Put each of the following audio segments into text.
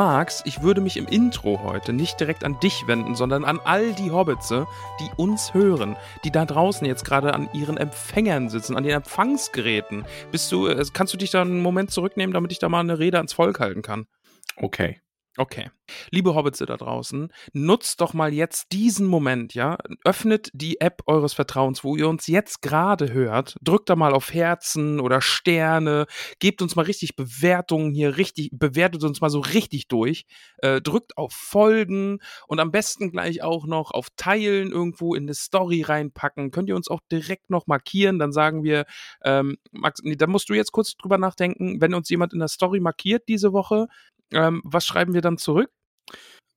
magst, ich würde mich im Intro heute nicht direkt an dich wenden, sondern an all die Hobbitze, die uns hören, die da draußen jetzt gerade an ihren Empfängern sitzen, an den Empfangsgeräten. Bist du, äh, kannst du dich da einen Moment zurücknehmen, damit ich da mal eine Rede ans Volk halten kann? Okay. Okay. Liebe Hobbitze da draußen, nutzt doch mal jetzt diesen Moment, ja? Öffnet die App eures Vertrauens, wo ihr uns jetzt gerade hört. Drückt da mal auf Herzen oder Sterne. Gebt uns mal richtig Bewertungen hier, richtig, bewertet uns mal so richtig durch. Äh, drückt auf Folgen und am besten gleich auch noch auf Teilen irgendwo in eine Story reinpacken. Könnt ihr uns auch direkt noch markieren, dann sagen wir, ähm, Max, nee, da musst du jetzt kurz drüber nachdenken, wenn uns jemand in der Story markiert diese Woche, ähm, was schreiben wir dann zurück?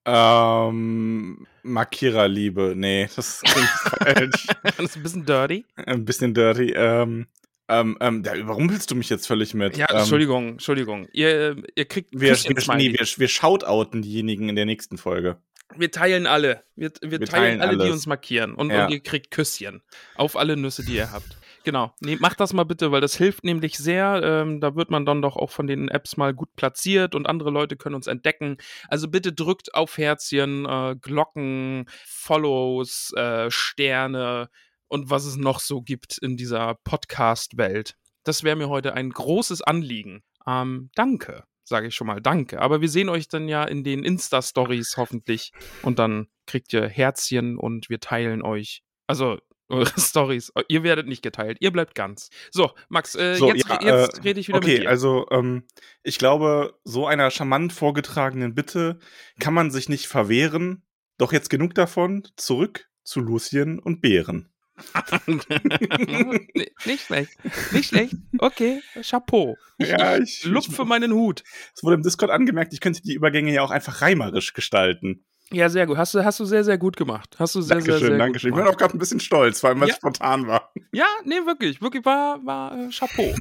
Ähm, Markiererliebe. Nee, das klingt falsch. das ist ein bisschen dirty. Ein bisschen dirty. Ähm, ähm, ähm, da überrumpelst du mich jetzt völlig mit. Ja, ähm, Entschuldigung, Entschuldigung. Ihr, ihr kriegt Wir, wir, nee, wir, wir shoutouten diejenigen in der nächsten Folge. Wir teilen alle. Wir, wir, Wir teilen, teilen alle, die alles. uns markieren. Und, Ja. und ihr kriegt Küsschen. Auf alle Nüsse, die ihr habt. Genau. Nee, macht das mal bitte, weil das hilft nämlich sehr. Ähm, da wird man dann doch auch von den Apps mal gut platziert und andere Leute können uns entdecken. Also bitte drückt auf Herzchen, äh, Glocken, Follows, äh, Sterne und was es noch so gibt in dieser Podcast-Welt. Das wäre mir heute ein großes Anliegen. Ähm, danke, sage ich schon mal, danke. Aber wir sehen euch dann ja in den Insta-Stories hoffentlich und dann kriegt ihr Herzchen und wir teilen euch. Also eure Stories. Ihr werdet nicht geteilt, ihr bleibt ganz. So, Max, äh, So, jetzt, ja, jetzt äh, rede ich wieder okay, mit dir. also ähm, ich glaube, so einer charmant vorgetragenen Bitte kann man sich nicht verwehren. Doch jetzt genug davon. Zurück zu Lucien und Bären. Nicht schlecht. Nicht schlecht. Okay, Chapeau. Ich, Ja, ich ich- lupfe meinen Hut. Es wurde im Discord angemerkt, ich könnte die Übergänge ja auch einfach reimerisch gestalten. Ja, sehr gut. Hast du, hast du sehr, sehr gut gemacht. Hast du sehr, Dankeschön, sehr, sehr Dankeschön. Ich gut bin gemacht. auch gerade ein bisschen stolz, vor allem, weil es Ja. spontan war. Ja, nee, wirklich. Wirklich war, war äh, Chapeau.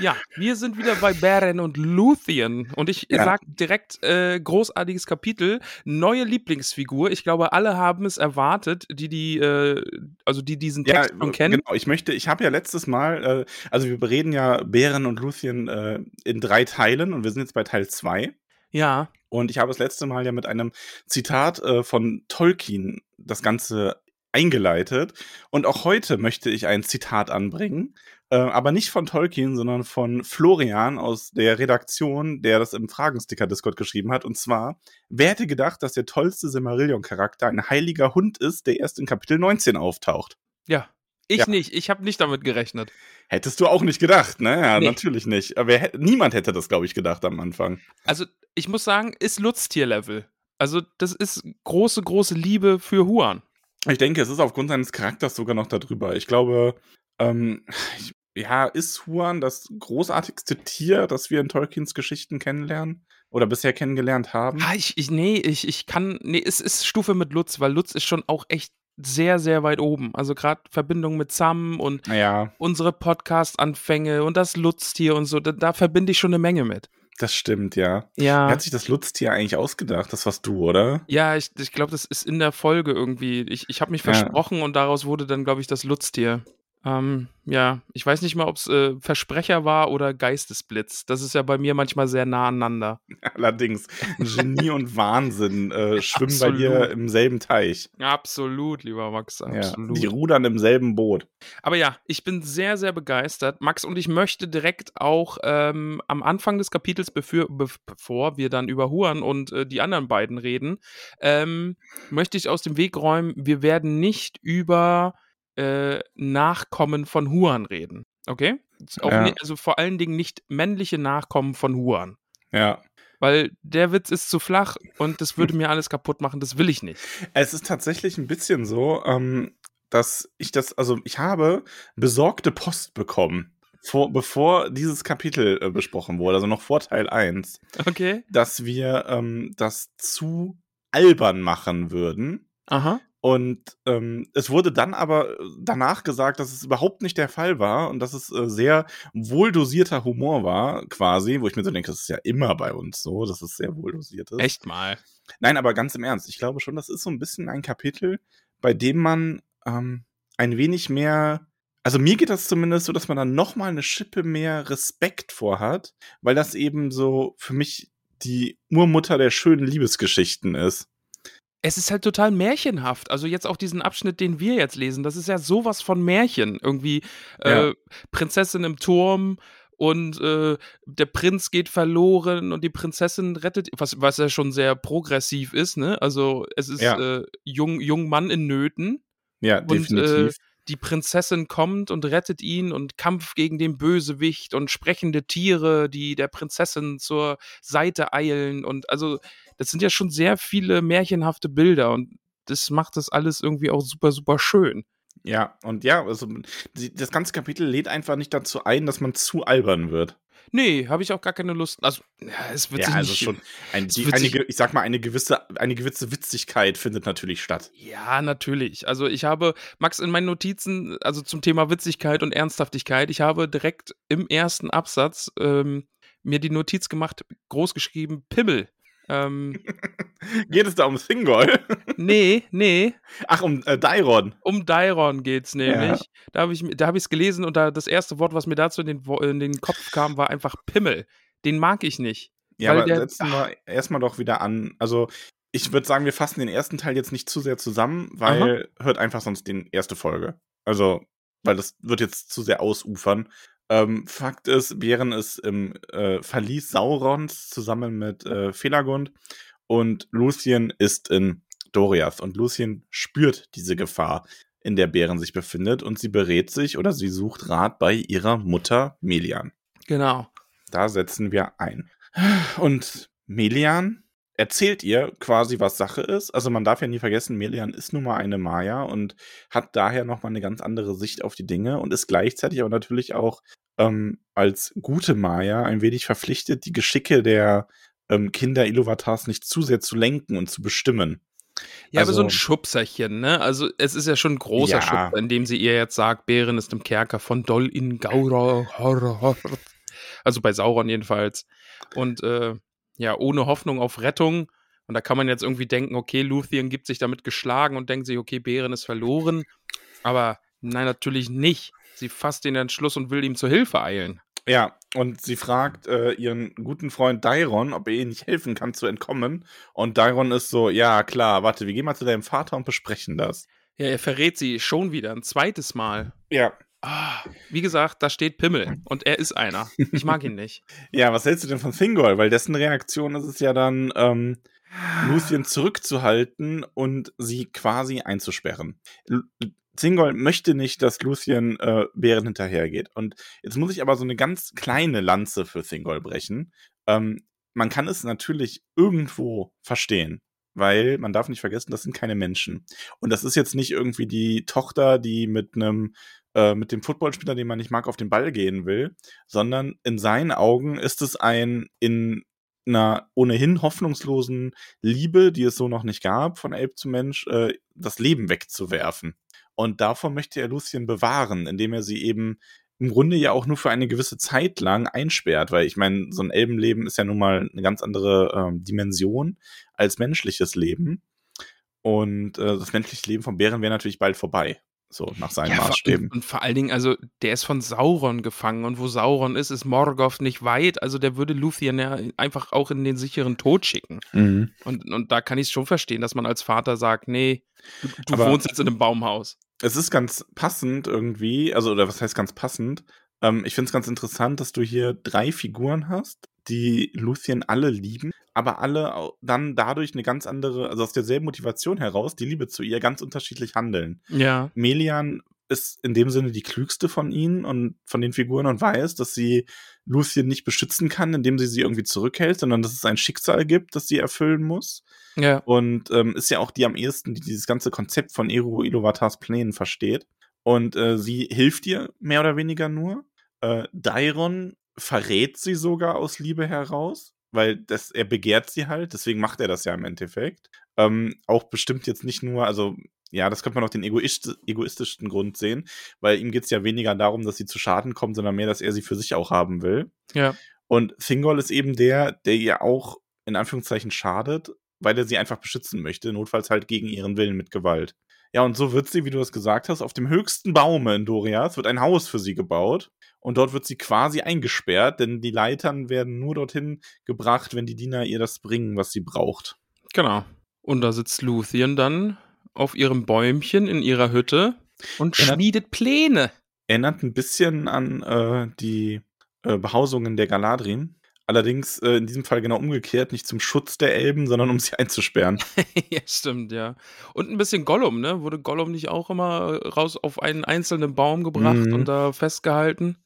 Ja, wir sind wieder bei Beren und Luthien. Und ich Ja. sag direkt, äh, großartiges Kapitel, neue Lieblingsfigur. Ich glaube, alle haben es erwartet, die die, äh, also die diesen Ja, Text schon kennen. genau. Ich möchte, ich habe ja letztes Mal, äh, also wir bereden ja Bären und Lucien äh, in drei Teilen und wir sind jetzt bei Teil zwei. Ja, Und ich habe das letzte Mal ja mit einem Zitat äh, von Tolkien das Ganze eingeleitet. Und auch heute möchte ich ein Zitat anbringen. Äh, aber nicht von Tolkien, sondern von Florian aus der Redaktion, der das im Fragensticker-Discord geschrieben hat. Und zwar, wer hätte gedacht, dass der tollste Silmarillion-Charakter ein heiliger Hund ist, der erst in Kapitel 19 auftaucht? ja. Ich Ja. nicht. Ich habe nicht damit gerechnet. Hättest du auch nicht gedacht, ne? Ja, Nee. natürlich nicht. Aber wer, hätt- niemand hätte das, glaube ich, gedacht am Anfang. Also, ich muss sagen, ist Lutztier-Level. Also, das ist große, große Liebe für Huan. Ich denke, es ist aufgrund seines Charakters sogar noch darüber. Ich glaube, ähm, ich, ja, ist Huan das großartigste Tier, das wir in Tolkiens Geschichten kennenlernen? Oder bisher kennengelernt haben? Ah, ich, ich, nee, ich, ich kann, nee, es ist Stufe mit Lutz, weil Lutz ist schon auch echt sehr, sehr weit oben. Also gerade Verbindung mit Sam und Naja, unsere Podcast-Anfänge und das Lutztier und so, da, da verbinde ich schon eine Menge mit. das stimmt, ja. Wer Ja. hat sich das Lutztier eigentlich ausgedacht? Das warst du, oder? Ja, ich, ich glaube, das ist in der Folge irgendwie. Ich, ich habe mich Ja. versprochen und daraus wurde dann, glaube ich, das Lutztier. Ähm, ja, ich weiß nicht mal, ob es äh, Versprecher war oder Geistesblitz. Das ist ja bei mir manchmal sehr nah aneinander. Allerdings, Genie und Wahnsinn äh, schwimmen bei dir Absolut. im selben Teich. Absolut, lieber Max, Ja, absolut. die rudern im selben Boot. Aber ja, ich bin sehr, sehr begeistert, Max, und ich möchte direkt auch ähm, am Anfang des Kapitels, bevor, bevor wir dann über Huan und äh, die anderen beiden reden, ähm, möchte ich aus dem Weg räumen, wir werden nicht über äh, Nachkommen von Huan reden. Okay? Ja. ni- also vor allen Dingen nicht männliche Nachkommen von Huan. Ja. Weil der Witz ist zu flach und das würde mir alles kaputt machen, das will ich nicht. Es ist tatsächlich ein bisschen so, ähm, dass ich das, also ich habe besorgte Post bekommen, vor, bevor dieses Kapitel äh, besprochen wurde, also noch vor Teil 1, Okay. dass wir ähm, das zu albern machen würden. Aha. Und ähm, es wurde dann aber danach gesagt, dass es überhaupt nicht der Fall war und dass es äh, sehr wohl dosierter Humor war, quasi, wo ich mir so denke, das ist ja immer bei uns so, dass es sehr wohl dosiert ist. Echt mal. Nein, aber ganz im Ernst, ich glaube schon, das ist so ein bisschen ein Kapitel, bei dem man ähm, ein wenig mehr, also mir geht das zumindest so, dass man dann noch mal eine Schippe mehr Respekt vorhat, weil das eben so für mich die Urmutter der schönen Liebesgeschichten ist. Es ist halt total märchenhaft. Also jetzt auch diesen Abschnitt, den wir jetzt lesen, das ist ja sowas von Märchen. Irgendwie Ja. äh, Prinzessin im Turm und äh, der Prinz geht verloren und die Prinzessin rettet, was, was ja schon sehr progressiv ist, ne? Also es ist Ja. äh, jung, jung Mann in Nöten Ja, und definitiv. äh, die Prinzessin kommt und rettet ihn und Kampf gegen den Bösewicht und sprechende Tiere, die der Prinzessin zur Seite eilen und also das sind ja schon sehr viele märchenhafte Bilder und das macht das alles irgendwie auch super, super schön. Ja, und ja, also das ganze Kapitel lädt einfach nicht dazu ein, dass man zu albern wird. Nee, habe ich auch gar keine Lust. Also, ja, es wird ja, sich also nicht, schon ein, die, eine, ich sag mal, eine gewisse, eine gewisse Witzigkeit findet natürlich statt. Ja, natürlich. Also ich habe, Max, in meinen Notizen, also zum Thema Witzigkeit und Ernsthaftigkeit, ich habe direkt im ersten Absatz ähm, mir die Notiz gemacht, groß geschrieben, Pimmel. Ähm, Geht es da um Thingol? nee, nee, Ach, um äh, Dairon. um Dairon geht's nämlich. Da habe ich da habe ich es gelesen und da das erste Wort, was mir dazu in den, in den Kopf kam, war einfach Pimmel. Den mag ich nicht. Ja, aber setzen wir erstmal doch wieder an. Also, ich würde sagen, wir fassen den ersten Teil jetzt nicht zu sehr zusammen, weil hört einfach sonst die erste Folge. Also, weil das wird jetzt zu sehr ausufern. Ähm, Fakt ist, Bären ist im äh, Verlies Saurons zusammen mit äh, Felagund und Lucien ist in Doriath. Und Lucien spürt diese Gefahr, in der Bären sich befindet und sie berät sich oder sie sucht Rat bei ihrer Mutter Melian. Genau. Da setzen wir ein. Und Melian erzählt ihr quasi, was Sache ist. Also man darf ja nie vergessen, Melian ist nun mal eine Maya und hat daher nochmal eine ganz andere Sicht auf die Dinge und ist gleichzeitig aber natürlich auch ähm, als gute Maya ein wenig verpflichtet, die Geschicke der ähm, Kinder Iluvatars nicht zu sehr zu lenken und zu bestimmen. Ja, aber so ein Also- Schubserchen, ne? Also es ist ja schon ein großer Ja. Schubser, indem sie ihr jetzt sagt, Bären ist im Kerker von Doll in Gaura. Hor- Hor- Also bei Sauron jedenfalls. Und äh, ja, ohne Hoffnung auf Rettung. Und da kann man jetzt irgendwie denken, okay, Luthien gibt sich damit geschlagen und denkt sich, okay, Bären ist verloren. Aber nein, natürlich nicht. Sie fasst den Entschluss und will ihm zur Hilfe eilen. Ja, und sie fragt äh, ihren guten Freund Dairon, ob er ihr nicht helfen kann zu entkommen. Und Dairon ist so, ja klar, warte, wir gehen mal zu deinem Vater und besprechen das. Ja, er verrät sie schon wieder ein zweites Mal. Ja. Wie gesagt, da steht Pimmel und er ist einer. Ich mag ihn nicht. Ja, was hältst du denn von Thingol? Weil dessen Reaktion ist es ja dann, ähm, Lucien zurückzuhalten und sie quasi einzusperren. L Thingol möchte nicht, dass Lucien äh, Bären hinterhergeht. Und jetzt muss ich aber so eine ganz kleine Lanze für Thingol brechen. Ähm, man kann es natürlich irgendwo verstehen. Weil man darf nicht vergessen, das sind keine Menschen. Und das ist jetzt nicht irgendwie die Tochter, die mit einem, äh, mit dem Footballspieler, den man nicht mag, auf den Ball gehen will, sondern in seinen Augen ist es ein in einer ohnehin hoffnungslosen Liebe, die es so noch nicht gab, von Elb zu Mensch, äh, das Leben wegzuwerfen. Und davor möchte er Lucien bewahren, indem er sie eben im Grunde ja auch nur für eine gewisse Zeit lang einsperrt, weil ich meine, so ein Elbenleben ist ja nun mal eine ganz andere ähm, Dimension als menschliches Leben. Und äh, das menschliche Leben von Bären wäre natürlich bald vorbei, so nach seinen vor- Maßstäben. Und, vor allen Dingen, also der ist von Sauron gefangen und wo Sauron ist, ist Morgoth nicht weit. Also der würde Luthien ja einfach auch in den sicheren Tod schicken. Mhm. Und, und da kann ich es schon verstehen, dass man als Vater sagt, nee, du, du Aber- wohnst jetzt in einem Baumhaus. es ist ganz passend irgendwie, also oder was heißt ganz passend? Ähm, ich finde es ganz interessant, dass du hier drei Figuren hast, die Lucien alle lieben, aber alle dann dadurch eine ganz andere, also aus derselben Motivation heraus, die Liebe zu ihr, ganz unterschiedlich handeln. Ja. Melian ist in dem Sinne die klügste von ihnen und von den Figuren und weiß, dass sie Lucien nicht beschützen kann, indem sie sie irgendwie zurückhält, sondern dass es ein Schicksal gibt, das sie erfüllen muss. Ja. Und ähm, ist ja auch die am ehesten, die dieses ganze Konzept von Eru Iluvatars Plänen versteht. Und äh, sie hilft ihr mehr oder weniger nur. Äh, Dairon verrät sie sogar aus Liebe heraus, weil das, er begehrt sie halt, deswegen macht er das ja im Endeffekt. Ähm, auch bestimmt jetzt nicht nur, also ja, das könnte man auch den egoist egoistischsten Grund sehen, weil ihm geht es ja weniger darum, dass sie zu Schaden kommt, sondern mehr, dass er sie für sich auch haben will. Ja. Und Thingol ist eben der, der ihr auch in Anführungszeichen schadet, weil er sie einfach beschützen möchte, notfalls halt gegen ihren Willen mit Gewalt. Ja, und so wird sie, wie du es gesagt hast, auf dem höchsten Baume in Dorias wird ein Haus für sie gebaut. Und dort wird sie quasi eingesperrt, denn die Leitern werden nur dorthin gebracht, wenn die Diener ihr das bringen, was sie braucht. Genau. Und da sitzt Luthien dann auf ihrem Bäumchen in ihrer Hütte und Erinnert- schmiedet Pläne. Erinnert ein bisschen an äh, die äh, Behausungen der Galadrin. Allerdings äh, in diesem Fall genau umgekehrt, nicht zum Schutz der Elben, sondern um sie einzusperren. ja, stimmt, ja. Und ein bisschen Gollum, ne? Wurde Gollum nicht auch immer raus auf einen einzelnen Baum gebracht Mhm. und da festgehalten?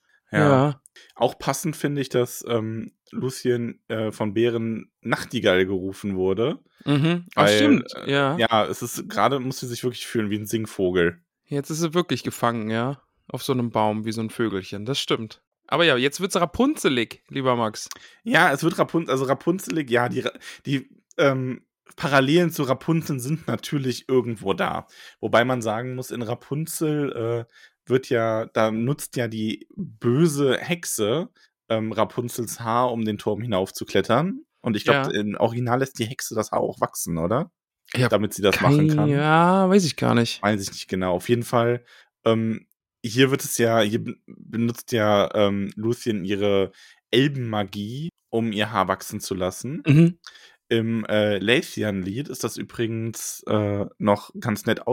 Auch passend finde ich, dass ähm, Lucien äh, von Bären Nachtigall gerufen wurde. Mhm. Ach, Weil, stimmt, äh, ja. Ja, es ist gerade, muss sie sich wirklich fühlen wie ein Singvogel. Jetzt ist sie wirklich gefangen, ja. Auf so einem Baum wie so ein Vögelchen. Das stimmt. Aber ja, jetzt wird's rapunzelig, lieber Max. Ja, es wird Rapunzel, also Rapunzelig, ja, die, die ähm, Parallelen zu Rapunzel sind natürlich irgendwo da. Wobei man sagen muss, in Rapunzel äh, wird ja, da nutzt ja die böse Hexe ähm, Rapunzels Haar, um den Turm hinaufzuklettern. Und ich glaube, Ja. im Original lässt die Hexe das Haar auch wachsen, oder? Ja, Damit sie das machen kann. Ja, weiß ich gar nicht. Weiß ich nicht genau. Auf jeden Fall, ähm, hier wird es ja, hier ben- benutzt ja ähm, Lucien ihre Elbenmagie, um ihr Haar wachsen zu lassen. Mhm. Im äh, Lathian-Lied ist das übrigens äh, noch ganz nett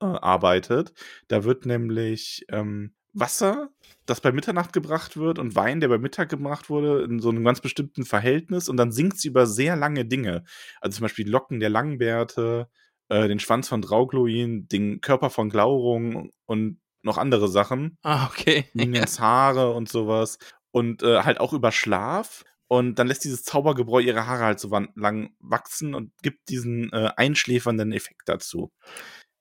ausgearbeitet. Da wird nämlich ähm, Wasser, das bei Mitternacht gebracht wird, und Wein, der bei Mittag gebracht wurde, in so einem ganz bestimmten Verhältnis. Und dann singt sie über sehr lange Dinge. Also zum Beispiel die Locken der Langbärte, äh, den Schwanz von Draugluin, den Körper von Glaurung und noch andere Sachen. Ah, okay. Minions Haare und sowas. Und äh, halt auch über Schlaf. Und dann lässt dieses Zaubergebräu ihre Haare halt so lang wachsen und gibt diesen äh, einschläfernden Effekt dazu.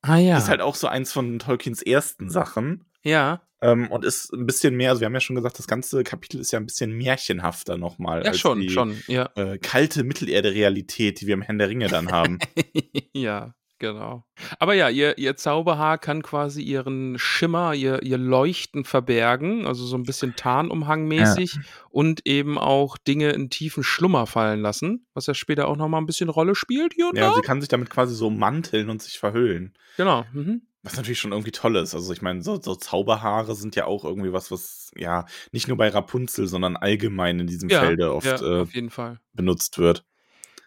Ah ja. Ist halt auch so eins von Tolkiens ersten Sachen. ja. Ähm, und ist ein bisschen mehr, also wir haben ja schon gesagt, das ganze Kapitel ist ja ein bisschen märchenhafter nochmal. Ja, als schon, die, schon, ja. Äh, kalte Mittelerde-Realität, die wir im Herrn der Ringe dann haben. ja, genau. Aber ja, ihr, ihr Zauberhaar kann quasi ihren Schimmer, ihr, ihr Leuchten verbergen, also so ein bisschen Tarnumhangmäßig und eben auch Dinge in tiefen Schlummer fallen lassen, was ja später auch nochmal ein bisschen Rolle spielt hier und ja, da. sie kann sich damit quasi so manteln und sich verhüllen. Genau. Mhm. Was natürlich schon irgendwie toll ist. Also ich meine, so, so Zauberhaare sind ja auch irgendwie was, was ja nicht nur bei Rapunzel, sondern allgemein in diesem Ja, Felde oft ja, äh, auf jeden Fall. benutzt wird.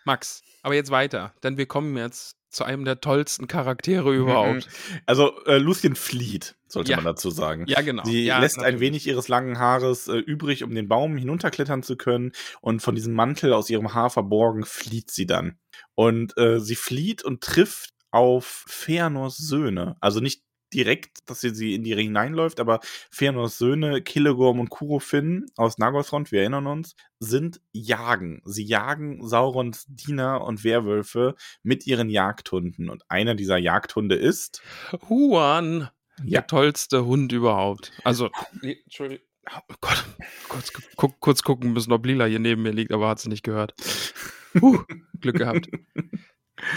Max, aber jetzt weiter, denn wir kommen jetzt zu einem der tollsten Charaktere überhaupt. Also äh, Lucien flieht, sollte Ja. man dazu sagen. Ja, genau. Sie ja, lässt ein natürlich. wenig ihres langen Haares äh, übrig, um den Baum hinunterklettern zu können. Und von diesem Mantel aus ihrem Haar verborgen flieht sie dann. Und äh, sie flieht und trifft auf Feanors Söhne. Also nicht direkt, dass sie, sie in die Ringe hineinläuft, aber Feanors Söhne, Killegorm und Kurofin aus Nagothrond, wir erinnern uns, sind jagen. Sie jagen Saurons Diener und Werwölfe mit ihren Jagdhunden. Und einer dieser Jagdhunde ist Huan, Ja. der tollste Hund überhaupt. Also, nee, Entschuldigung. Oh Gott, kurz, gu kurz gucken müssen, ob Lila hier neben mir liegt, aber hat sie nicht gehört. Puh, Glück gehabt.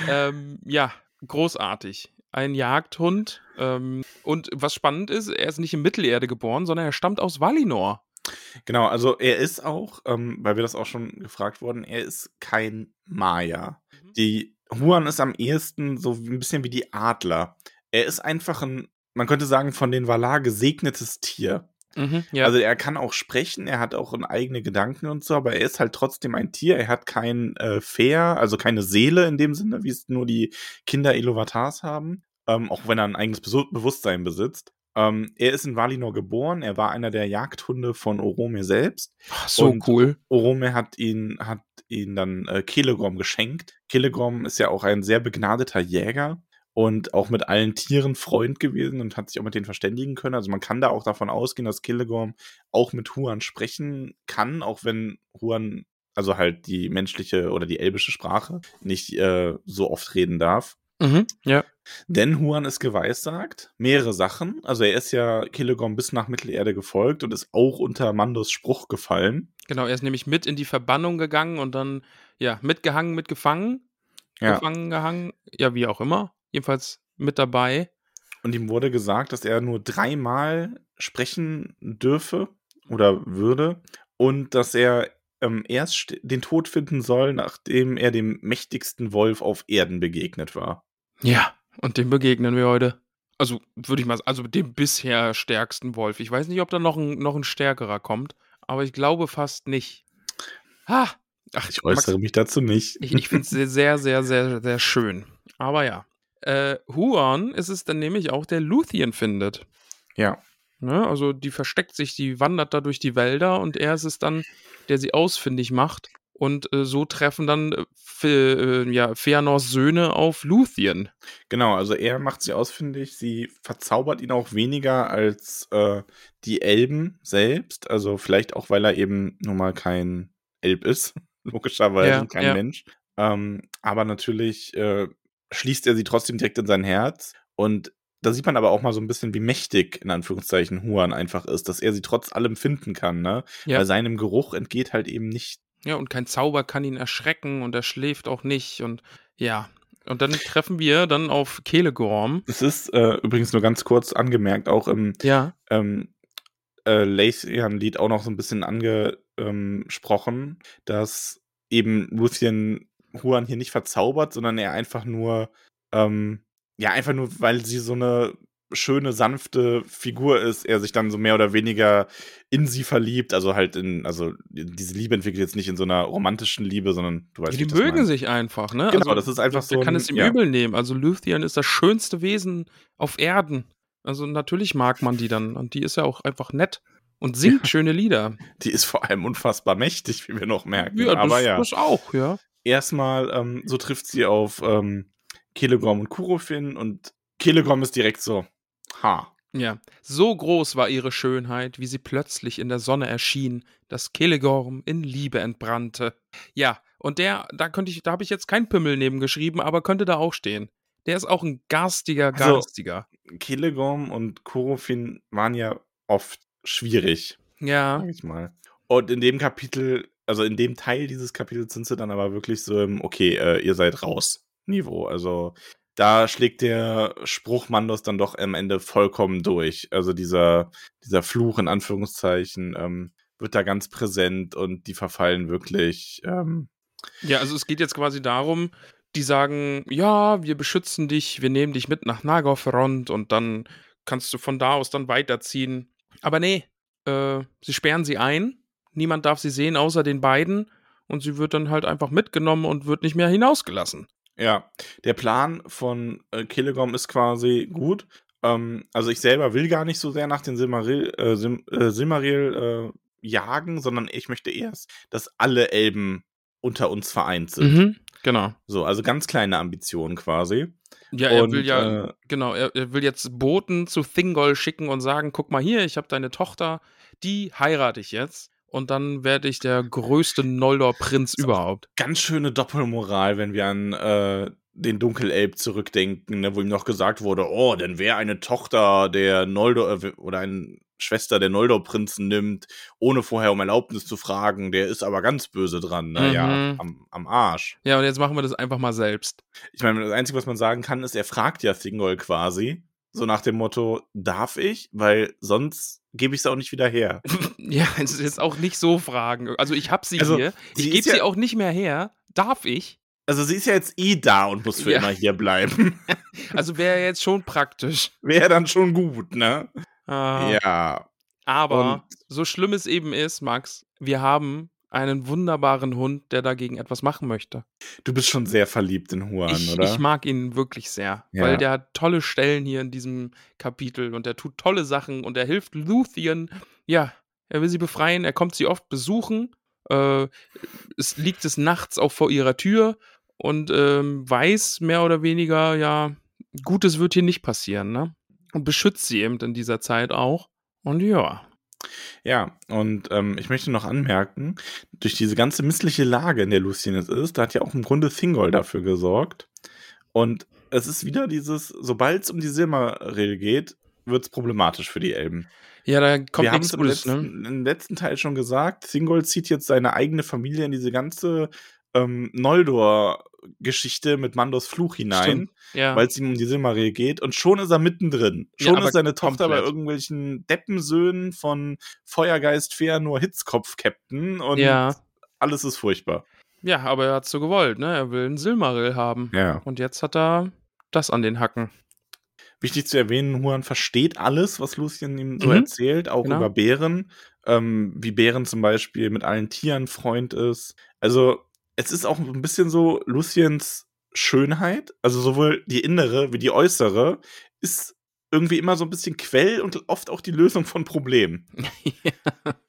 ähm, ja, großartig. Ein Jagdhund. Ähm, und was spannend ist, er ist nicht in Mittelerde geboren, sondern er stammt aus Valinor. Genau, also er ist auch, ähm, weil wir das auch schon gefragt wurden, er ist kein Maya. Mhm. Die Huan ist am ehesten so ein bisschen wie die Adler. Er ist einfach ein, man könnte sagen, von den Valar gesegnetes Tier. Mhm, ja. Also er kann auch sprechen, er hat auch eigene Gedanken und so, aber er ist halt trotzdem ein Tier. Er hat kein äh, Fair, also keine Seele in dem Sinne, wie es nur die Kinder Iluvatars haben, ähm, auch wenn er ein eigenes Besu- Bewusstsein besitzt. Ähm, er ist in Valinor geboren, er war einer der Jagdhunde von Orome selbst. Ach, so und- cool. Orome hat ihn, hat ihn dann äh, Kelegorm geschenkt. Kelegorm ist ja auch ein sehr begnadeter Jäger. Und auch mit allen Tieren Freund gewesen und hat sich auch mit denen verständigen können. Also man kann da auch davon ausgehen, dass Killegorm auch mit Huan sprechen kann, auch wenn Huan, also halt die menschliche oder die elbische Sprache, nicht äh, so oft reden darf. Mhm, ja. Denn Huan ist geweissagt, mehrere Sachen. Also er ist ja Killegorm bis nach Mittelerde gefolgt und ist auch unter Mandos Spruch gefallen. Genau, er ist nämlich mit in die Verbannung gegangen und dann, ja, mitgehangen, mitgefangen, Ja. gefangen, gehangen, ja, wie auch immer. Jedenfalls mit dabei. Und ihm wurde gesagt, dass er nur dreimal sprechen dürfe oder würde und dass er ähm, erst st- den Tod finden soll, nachdem er dem mächtigsten Wolf auf Erden begegnet war. Ja, und dem begegnen wir heute. Also, würde ich mal sagen, also dem bisher stärksten Wolf. Ich weiß nicht, ob da noch ein, noch ein stärkerer kommt, aber ich glaube fast nicht. Ha! Ach, Ich äußere mich dazu nicht. Ich, ich finde es sehr, sehr, sehr, sehr schön. Aber ja. Äh, Huan ist es dann nämlich auch, der Luthien findet. Ja, Ne? Also die versteckt sich, die wandert da durch die Wälder und er ist es dann, der sie ausfindig macht. Und äh, so treffen dann äh, Fe- äh, ja, Feanors Söhne auf Luthien. genau. Also er macht sie ausfindig. Sie verzaubert ihn auch weniger als äh, die Elben selbst. Also vielleicht auch, weil er eben nun mal kein Elb ist. Logischerweise Ja, kein ja. Mensch. Ähm, aber natürlich äh, schließt er sie trotzdem direkt in sein Herz. Und da sieht man aber auch mal so ein bisschen, wie mächtig, in Anführungszeichen, Huan einfach ist, dass er sie trotz allem finden kann, ne? Ja. Weil seinem Geruch entgeht halt eben nicht. Ja, und kein Zauber kann ihn erschrecken und er schläft auch nicht. Und ja. Und dann treffen wir dann auf Kelegorm. Es ist äh, übrigens nur ganz kurz angemerkt, auch im Ja. ähm, äh, Lacian-Lied auch noch so ein bisschen angesprochen, dass eben Luthien Huan hier nicht verzaubert, sondern er einfach nur, ähm, ja, einfach nur, weil sie so eine schöne, sanfte Figur ist, er sich dann so mehr oder weniger in sie verliebt, also halt in, also diese Liebe entwickelt jetzt nicht in so einer romantischen Liebe, sondern du weißt, Die ich das mögen sich einfach, ne? Genau, das ist einfach der so kann ein- es ihm ja. übel nehmen. Also Luthien ist das schönste Wesen auf Erden. Also natürlich mag man die dann. Und die ist ja auch einfach nett und singt schöne Lieder. Die ist vor allem unfassbar mächtig, wie wir noch merken. Ja, Aber das, ja. das auch, ja. Erstmal, ähm, so trifft sie auf ähm, Kelegrom und Kurofin und Kelegrom ist direkt so, ha. Ja, so groß war ihre Schönheit, wie sie plötzlich in der Sonne erschien, dass Kelegorm in Liebe entbrannte. Ja, und der, da könnte ich, da habe ich jetzt kein Pimmel neben geschrieben, aber könnte da auch stehen. Der ist auch ein garstiger, Also- garstiger. Kelegrom und Kurofin waren ja oft schwierig, ja, sag ich mal. Und in dem Kapitel, also in dem Teil dieses Kapitels sind sie dann aber wirklich so im, okay, äh, ihr seid raus, Niveau. Also da schlägt der Spruch Mandos dann doch am Ende vollkommen durch. Also dieser, dieser Fluch in Anführungszeichen ähm, wird da ganz präsent und die verfallen wirklich ähm, Ja, also es geht jetzt quasi darum, die sagen, ja, wir beschützen dich, wir nehmen dich mit nach Nagorfront und dann kannst du von da aus dann weiterziehen. Aber nee, äh, sie sperren sie ein, niemand darf sie sehen außer den beiden und sie wird dann halt einfach mitgenommen und wird nicht mehr hinausgelassen. Ja, der Plan von äh, Kelegom ist quasi gut. Ähm, also ich selber will gar nicht so sehr nach den Silmaril, äh, Sim, äh, Silmaril äh, jagen, sondern ich möchte erst, dass alle Elben unter uns vereint sind. Mhm, genau. So, also ganz kleine Ambitionen quasi. Ja, er Und, will ja, äh, genau, er, er will jetzt Boten zu Thingol schicken und sagen, guck mal hier, ich habe deine Tochter, die heirate ich jetzt und dann werde ich der größte Noldor-Prinz überhaupt. Ganz schöne Doppelmoral, wenn wir an äh, den Dunkelelb zurückdenken, ne, wo ihm noch gesagt wurde, oh, denn wer eine Tochter der Noldor äh, oder eine Schwester der Noldor-Prinzen nimmt, ohne vorher um Erlaubnis zu fragen, der ist aber ganz böse dran. Naja, Mhm. am, am Arsch. Ja, und jetzt machen wir das einfach mal selbst. Ich meine, das Einzige, was man sagen kann, ist, er fragt ja Thingol quasi. So nach dem Motto, darf ich? Weil sonst gebe ich es auch nicht wieder her. Ja, es ist jetzt auch nicht so fragen. Also ich habe sie Also, hier, sie ich gebe sie ja- auch nicht mehr her. Darf ich? Also sie ist ja jetzt eh da und muss für Ja. immer hier bleiben. Also wäre jetzt schon praktisch. Wäre dann schon gut, ne? Ah, Ja. Aber Und- so schlimm es eben ist, Max, wir haben einen wunderbaren Hund, der dagegen etwas machen möchte. Du bist schon sehr verliebt in Juan, Ich, oder? ich mag ihn wirklich sehr, Ja. weil der hat tolle Stellen hier in diesem Kapitel und er tut tolle Sachen und er hilft Luthien. Ja, er will sie befreien, er kommt sie oft besuchen. Äh, es liegt des Nachts auch vor ihrer Tür und ähm, weiß mehr oder weniger, ja, Gutes wird hier nicht passieren, ne? Und beschützt sie eben in dieser Zeit auch. Und ja. Ja, und ähm, ich möchte noch anmerken, durch diese ganze missliche Lage, in der Lucien jetzt ist, da hat ja auch im Grunde Thingol dafür gesorgt. Und es ist wieder dieses, sobald es um die Silmaril geht, wird es problematisch für die Elben. Ja, da kommt Wir nichts es im, Gutes, letzten- ne? im letzten Teil schon gesagt, Thingol zieht jetzt seine eigene Familie in diese ganze ähm, Noldor-Geschichte mit Mandos Fluch hinein. Ja. weil es ihm um die Silmaril geht. Und schon ist er mittendrin. Ja, Schon aber ist seine Tochter bei irgendwelchen Deppensöhnen von Feuergeist Feanor Hitzkopf-Captain und Ja. alles ist furchtbar. ja, aber er hat so gewollt, ne? Er will einen Silmaril haben. Ja. Und jetzt hat er das an den Hacken. Wichtig zu erwähnen, Huan versteht alles, was Lucien ihm so Mhm. erzählt, auch Genau. über Bären. Ähm, wie Bären zum Beispiel mit allen Tieren Freund ist. Also, es ist auch ein bisschen so Luciens Schönheit, also sowohl die innere wie die äußere, ist irgendwie immer so ein bisschen Quell und oft auch die Lösung von Problemen.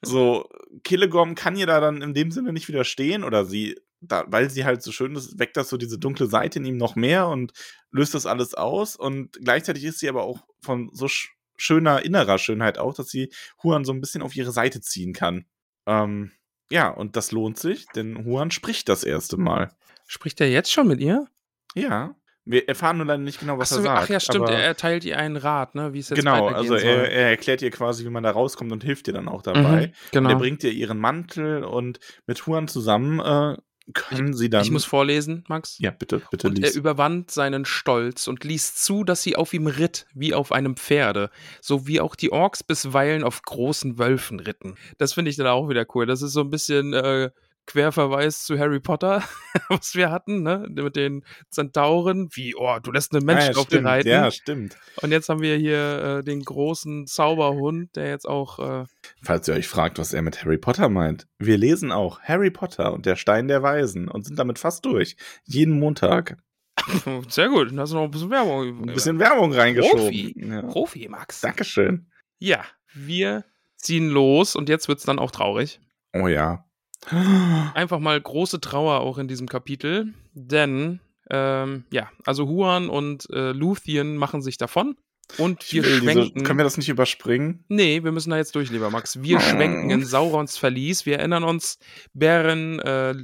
So, Killegorm kann ihr da dann in dem Sinne nicht widerstehen oder sie, da, weil sie halt so schön ist, weckt das so diese dunkle Seite in ihm noch mehr und löst das alles aus. Und gleichzeitig ist sie aber auch von so sch schöner innerer Schönheit auch, dass sie Huan so ein bisschen auf ihre Seite ziehen kann. Ähm, ja, und das lohnt sich, denn Huan spricht das erste Mal. Spricht er jetzt schon mit ihr? Ja, wir erfahren nur leider nicht genau, was Ach, er so, sagt. ach ja, stimmt. Er erteilt ihr einen Rat, ne? Wie es jetzt Genau, also er, er erklärt ihr quasi, wie man da rauskommt und hilft ihr dann auch dabei. Mhm, genau. Und er bringt ihr ihren Mantel und mit Huan zusammen äh, können sie dann. ich muss vorlesen, Max. ja, bitte, bitte Und er lies. überwand seinen Stolz und ließ zu, dass sie auf ihm ritt, wie auf einem Pferde, so wie auch die Orks bisweilen auf großen Wölfen ritten. Das finde ich dann auch wieder cool. Das ist so ein bisschen äh, Querverweis zu Harry Potter, was wir hatten, ne? Mit den Zentauren, wie, oh, du lässt einen Ah, Menschen ja, auf dir stimmt, reiten. Ja, stimmt. Und jetzt haben wir hier äh, den großen Zauberhund, der jetzt auch. Äh, Falls ihr euch fragt, was er mit Harry Potter meint, wir lesen auch Harry Potter und der Stein der Weisen und sind damit fast durch. Jeden Montag. sehr gut, da hast du noch ein bisschen Werbung. Ein bisschen Werbung reingeschoben. Profi. Ja. Profi, Max. Dankeschön. Ja, wir ziehen los und jetzt wird es dann auch traurig. Oh ja. Einfach mal große Trauer auch in diesem Kapitel, denn ähm, ja, also Huan und äh, Luthien machen sich davon und wir diese- schwenken. Können wir das nicht überspringen? Nee, wir müssen da jetzt durch, lieber Max. Wir Oh. schwenken in Saurons Verlies. Wir erinnern uns, Beren äh,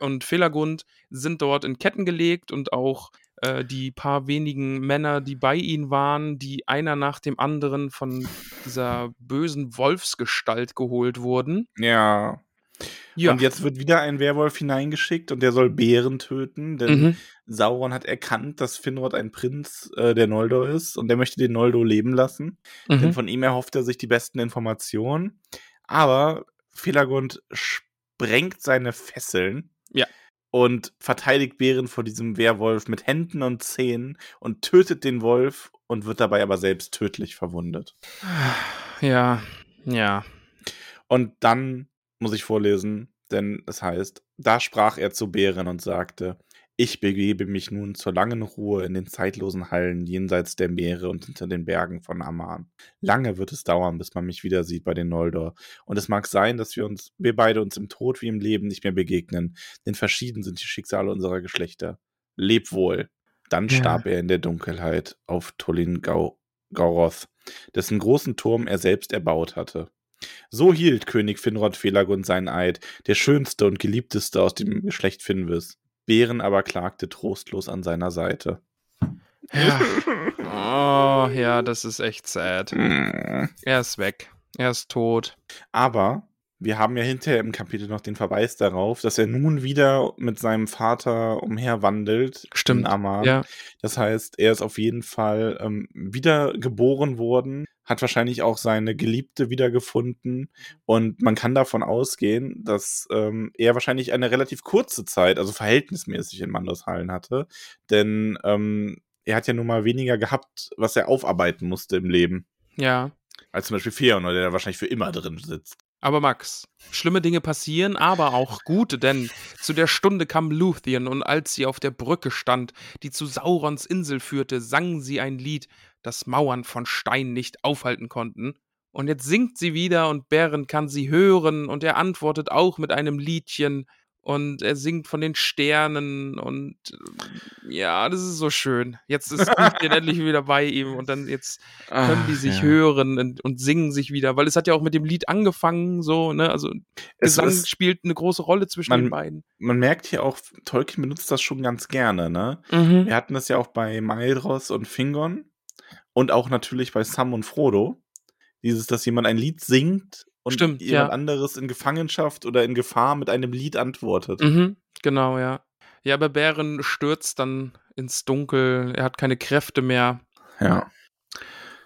und Felagund sind dort in Ketten gelegt und auch äh, die paar wenigen Männer, die bei ihnen waren, die einer nach dem anderen von dieser bösen Wolfsgestalt geholt wurden. Ja. Ja. Und jetzt wird wieder ein Werwolf hineingeschickt und der soll Bären töten, denn Mhm. Sauron hat erkannt, dass Finrod ein Prinz äh, der Noldor ist und der möchte den Noldor leben lassen. Denn Mhm. von ihm erhofft er sich die besten Informationen. Aber Felagund sprengt seine Fesseln Ja. und verteidigt Bären vor diesem Werwolf mit Händen und Zähnen und tötet den Wolf und wird dabei aber selbst tödlich verwundet. Ja, ja. Und dann muss ich vorlesen, denn es heißt, da sprach er zu Bären und sagte, ich begebe mich nun zur langen Ruhe in den zeitlosen Hallen jenseits der Meere und hinter den Bergen von Aman. Lange wird es dauern, bis man mich wieder sieht bei den Noldor. Und es mag sein, dass wir uns, wir beide uns im Tod wie im Leben nicht mehr begegnen, denn verschieden sind die Schicksale unserer Geschlechter. Leb wohl. Dann Ja. starb er in der Dunkelheit auf Tolin Gau Gauroth, dessen großen Turm er selbst erbaut hatte. So hielt König Finrod Felagund seinen Eid, der schönste und geliebteste aus dem Geschlecht Finwis. Bären aber klagte trostlos an seiner Seite. Ja. Oh, ja, das ist echt sad. Mm. Er ist weg. Er ist tot. Aber wir haben ja hinterher im Kapitel noch den Verweis darauf, dass er nun wieder mit seinem Vater umherwandelt Stimmt, in Aman. Ja. Das heißt, er ist auf jeden Fall ähm, wieder geboren worden, hat wahrscheinlich auch seine Geliebte wiedergefunden. Und man kann davon ausgehen, dass ähm, er wahrscheinlich eine relativ kurze Zeit, also verhältnismäßig in Mandoshallen hatte, denn ähm, er hat ja nun mal weniger gehabt, was er aufarbeiten musste im Leben, Ja. als zum Beispiel Feanor, der da wahrscheinlich für immer drin sitzt. Aber Max, schlimme Dinge passieren, aber auch gute, denn zu der Stunde kam Luthien und als sie auf der Brücke stand, die zu Saurons Insel führte, sang sie ein Lied, das Mauern von Stein nicht aufhalten konnten. Und jetzt singt sie wieder und Bären kann sie hören und er antwortet auch mit einem Liedchen und er singt von den Sternen und äh, ja, das ist so schön. Jetzt ist Lúthien endlich wieder bei ihm und dann jetzt können die Ach, sich ja. hören und, und singen sich wieder, weil es hat ja auch mit dem Lied angefangen, so, ne, also Es Gesang ist- spielt eine große Rolle zwischen Man- den beiden. Man merkt hier auch, Tolkien benutzt das schon ganz gerne, ne? Mhm. Wir hatten das ja auch bei Maelros und Fingon und auch natürlich bei Sam und Frodo. Dieses, dass jemand ein Lied singt und Stimmt, jemand ja. anderes in Gefangenschaft oder in Gefahr mit einem Lied antwortet. Mhm, genau, ja. Ja, aber Bären stürzt dann ins Dunkel, er hat keine Kräfte mehr. Ja.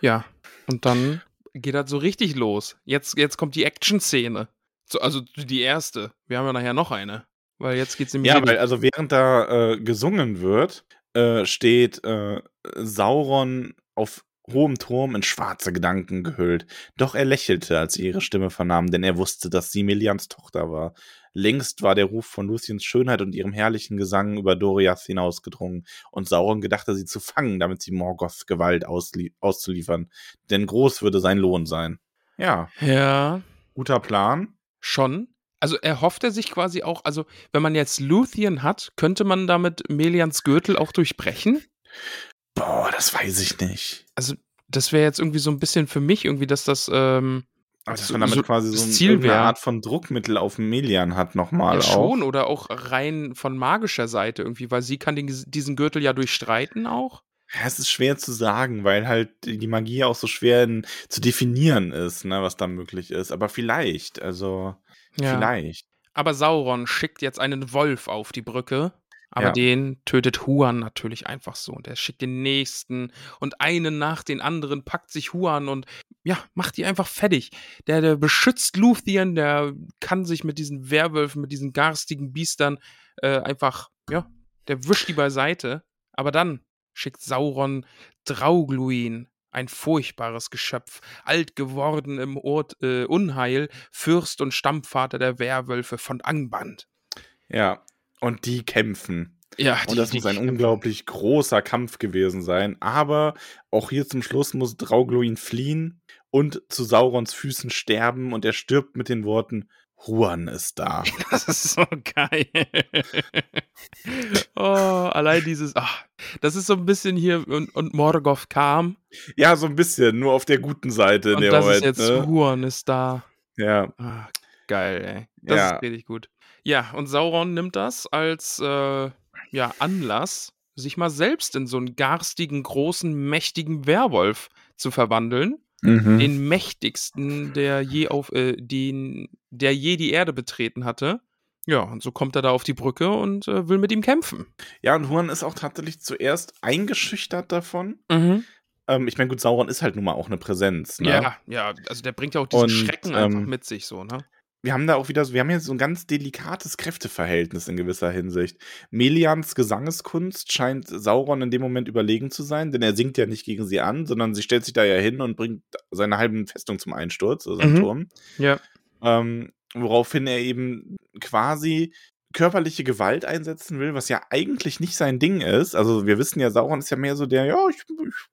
Ja, und dann geht das so richtig los. Jetzt, jetzt kommt die Action-Szene. So, also die erste. Wir haben ja nachher noch eine. Weil jetzt geht's nämlich. Ja, in- weil also während da äh, gesungen wird, äh, steht äh, Sauron auf hohem Turm in schwarze Gedanken gehüllt. Doch er lächelte, als sie ihre Stimme vernahm, denn er wusste, dass sie Melians Tochter war. Längst war der Ruf von Luciens Schönheit und ihrem herrlichen Gesang über Doriath hinausgedrungen, und Sauron gedachte, sie zu fangen, damit sie Morgoths Gewalt auszuliefern. Denn groß würde sein Lohn sein. Ja, ja, guter Plan. schon. Also erhofft er sich quasi auch, also wenn man jetzt Luthien hat, könnte man damit Melians Gürtel auch durchbrechen? Boah, das weiß ich nicht. Also das wäre jetzt irgendwie so ein bisschen für mich irgendwie, dass das ähm, Aber dass man damit so quasi das so Ziel wär- Art von Druckmittel auf Melian hat nochmal ja, auch. schon oder auch rein von magischer Seite irgendwie, weil sie kann den, diesen Gürtel ja durchstreiten auch. Ja, es ist schwer zu sagen, weil halt die Magie auch so schwer in, zu definieren ist, ne, was da möglich ist. Aber vielleicht, also Ja. vielleicht. Aber Sauron schickt jetzt einen Wolf auf die Brücke. Aber Ja. den tötet Huan natürlich einfach so. Und er schickt den nächsten und einen nach den anderen, packt sich Huan und ja, macht die einfach fertig. Der, der beschützt Luthien, der kann sich mit diesen Werwölfen, mit diesen garstigen Biestern äh, einfach, ja, der wischt die beiseite. Aber dann schickt Sauron Draugluin, ein furchtbares Geschöpf, alt geworden im Ort, äh, Unheil, Fürst und Stammvater der Werwölfe von Angband. Ja. Und die kämpfen. Ja, Und das muss ein unglaublich großer Kampf gewesen sein. Aber auch hier zum Schluss muss Draugluin fliehen und zu Saurons Füßen sterben. Und er stirbt mit den Worten: Huan ist da. Das ist so geil. oh, allein dieses, ach, das ist so ein bisschen hier und, und Morgoth kam ja, so ein bisschen, nur auf der guten Seite in und dem das Moment. ist jetzt ne? Huan ist da. Ja. Ah, geil, ey. Das Ja. ist richtig gut. Ja, und Sauron nimmt das als äh, ja, Anlass, sich mal selbst in so einen garstigen, großen, mächtigen Werwolf zu verwandeln. Mhm. Den mächtigsten, der je auf, äh, den, der je die Erde betreten hatte. Ja, und so kommt er da auf die Brücke und äh, will mit ihm kämpfen. Ja, und Huan ist auch tatsächlich zuerst eingeschüchtert davon. Mhm. Ähm, ich meine, gut, Sauron ist halt nun mal auch eine Präsenz. Ne? Ja, ja, also der bringt ja auch diesen Und, Schrecken einfach ähm, mit sich so, ne? Wir haben da auch wieder so, wir haben hier so ein ganz delikates Kräfteverhältnis in gewisser Hinsicht. Melians Gesangeskunst scheint Sauron in dem Moment überlegen zu sein, denn er singt ja nicht gegen sie an, sondern sie stellt sich da ja hin und bringt seine halben Festung zum Einsturz, also seinen Mhm. Turm. Ja. Ähm, woraufhin er eben quasi körperliche Gewalt einsetzen will, was ja eigentlich nicht sein Ding ist. Also wir wissen ja, Sauron ist ja mehr so der, ja, ich,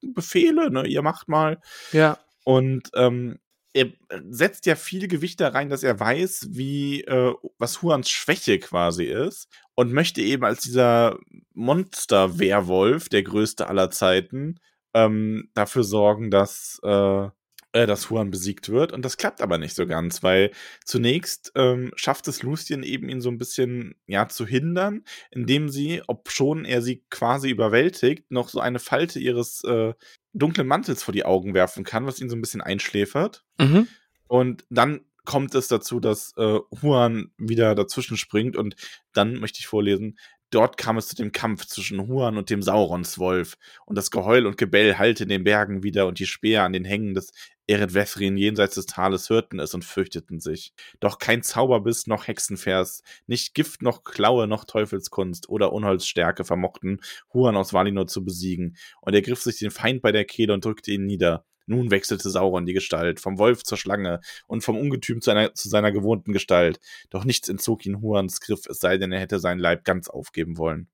ich befehle, ne, ihr macht mal. Ja. Und ähm, er setzt ja viel Gewicht da rein, dass er weiß, wie, äh, was Huans Schwäche quasi ist und möchte eben als dieser Monster-Werwolf, der größte aller Zeiten, ähm, dafür sorgen, dass, äh, äh, dass Huan besiegt wird. Und das klappt aber nicht so ganz, weil zunächst ähm, schafft es Lucien eben, ihn so ein bisschen ja, zu hindern, indem sie, ob schon er sie quasi überwältigt, noch so eine Falte ihres äh, dunklen Mantels vor die Augen werfen kann, was ihn so ein bisschen einschläfert. Mhm. Und dann kommt es dazu, dass äh, Huan wieder dazwischen springt und dann möchte ich vorlesen, dort kam es zu dem Kampf zwischen Huan und dem Sauronswolf und das Geheul und Gebell hallte in den Bergen wieder und die Speer an den Hängen des Eredvethrin jenseits des Tales hörten es und fürchteten sich. Doch kein Zauberbiss noch Hexenvers, nicht Gift noch Klaue noch Teufelskunst oder Unholzstärke vermochten Huan aus Valinor zu besiegen und er griff sich den Feind bei der Kehle und drückte ihn nieder. Nun wechselte Sauron die Gestalt, vom Wolf zur Schlange und vom Ungetüm zu, einer, zu seiner gewohnten Gestalt. Doch nichts entzog ihn Huans Griff, es sei denn, er hätte seinen Leib ganz aufgeben wollen.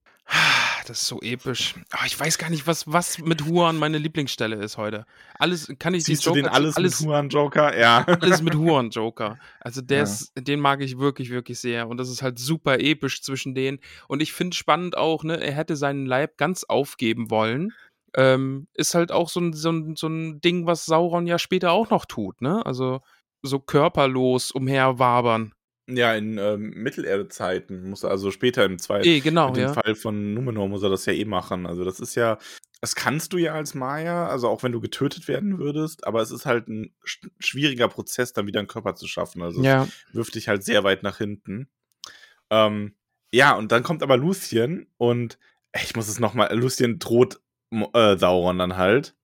das ist so episch. Ah, ich weiß gar nicht, was, was mit Huan meine Lieblingsstelle ist heute. Alles kann ich Siehst die du den Joker- alles, alles mit Huan Joker? Ja. alles mit Huan Joker. Also der Ja. ist, den mag ich wirklich, wirklich sehr. Und das ist halt super episch zwischen denen. Und ich finde spannend auch, ne, er hätte seinen Leib ganz aufgeben wollen. Ähm, ist halt auch so ein, so, ein, so ein Ding, was Sauron ja später auch noch tut, ne? Also so körperlos umherwabern. Ja, in ähm, Mittelerde-Zeiten muss er, also später im zweiten, Eh, genau, mit dem ja. Fall von Numenor muss er das ja eh machen. Also das ist ja, das kannst du ja als Maya, also auch wenn du getötet werden würdest, aber es ist halt ein sch schwieriger Prozess, dann wieder einen Körper zu schaffen. Also Ja. es wirft dich halt sehr weit nach hinten. Ähm, ja, und dann kommt aber Lucien und ich muss es nochmal, Lucien droht äh, Sauron dann halt.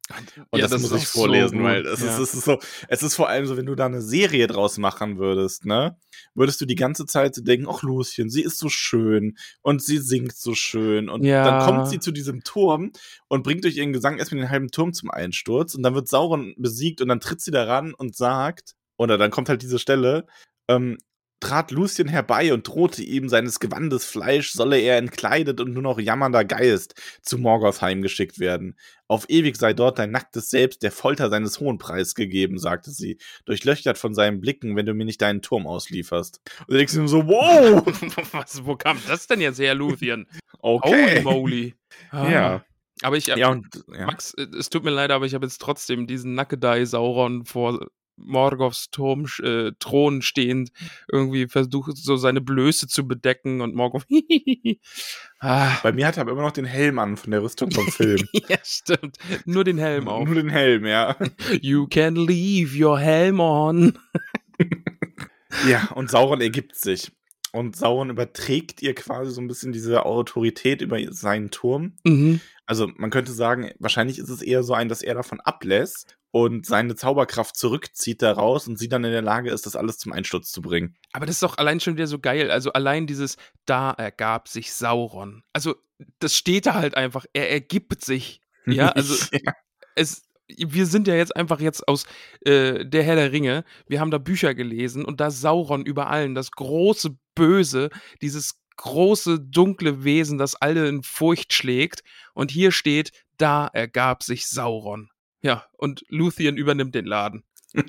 Und Ja, das, das muss ich so vorlesen, gut, weil es, ja. ist, es ist so, es ist vor allem so, wenn du da eine Serie draus machen würdest, ne, würdest du die ganze Zeit so denken, ach Lucien, sie ist so schön und sie singt so schön und Ja. dann kommt sie zu diesem Turm und bringt durch ihren Gesang erstmal den halben Turm zum Einsturz und dann wird Sauron besiegt und dann tritt sie daran und sagt, oder dann kommt halt diese Stelle, ähm, trat Lucien herbei und drohte ihm, seines Gewandes Fleisch solle er entkleidet und nur noch jammernder Geist zu Morgoth heimgeschickt werden. Auf ewig sei dort dein nacktes Selbst der Folter seines hohen Preis gegeben, sagte sie, durchlöchert von seinen Blicken, wenn du mir nicht deinen Turm auslieferst. Und du denkst nur so, wow, Was, wo kam das denn jetzt her, Luthien? okay. Holy moly. Ah. Ja, Aber ich, ja und ja. Max, äh, es tut mir leid, aber ich habe jetzt trotzdem diesen Nackedei Sauron vor Morgoths Turm, äh, Thron stehend irgendwie versucht, so seine Blöße zu bedecken und Morgoth. ah, Bei mir hat er aber immer noch den Helm an von der Rüstung vom Film. ja, stimmt. Nur den Helm auf. Nur den Helm, ja. You can leave your helm on. Ja, und Sauron ergibt sich. Und Sauron überträgt ihr quasi so ein bisschen diese Autorität über seinen Turm. Mhm. Also man könnte sagen, wahrscheinlich ist es eher so ein, dass er davon ablässt und seine Zauberkraft zurückzieht daraus und sie dann in der Lage ist, das alles zum Einsturz zu bringen. Aber das ist doch allein schon wieder so geil. Also allein dieses, da ergab sich Sauron. Also das steht da halt einfach. Er ergibt sich. Ja, also ja. es, wir sind ja jetzt einfach jetzt aus äh, der Herr der Ringe. Wir haben da Bücher gelesen und da Sauron über allen, das große Böse, dieses große dunkle Wesen, das alle in Furcht schlägt. Und hier steht, da ergab sich Sauron. Ja, und Luthien übernimmt den Laden.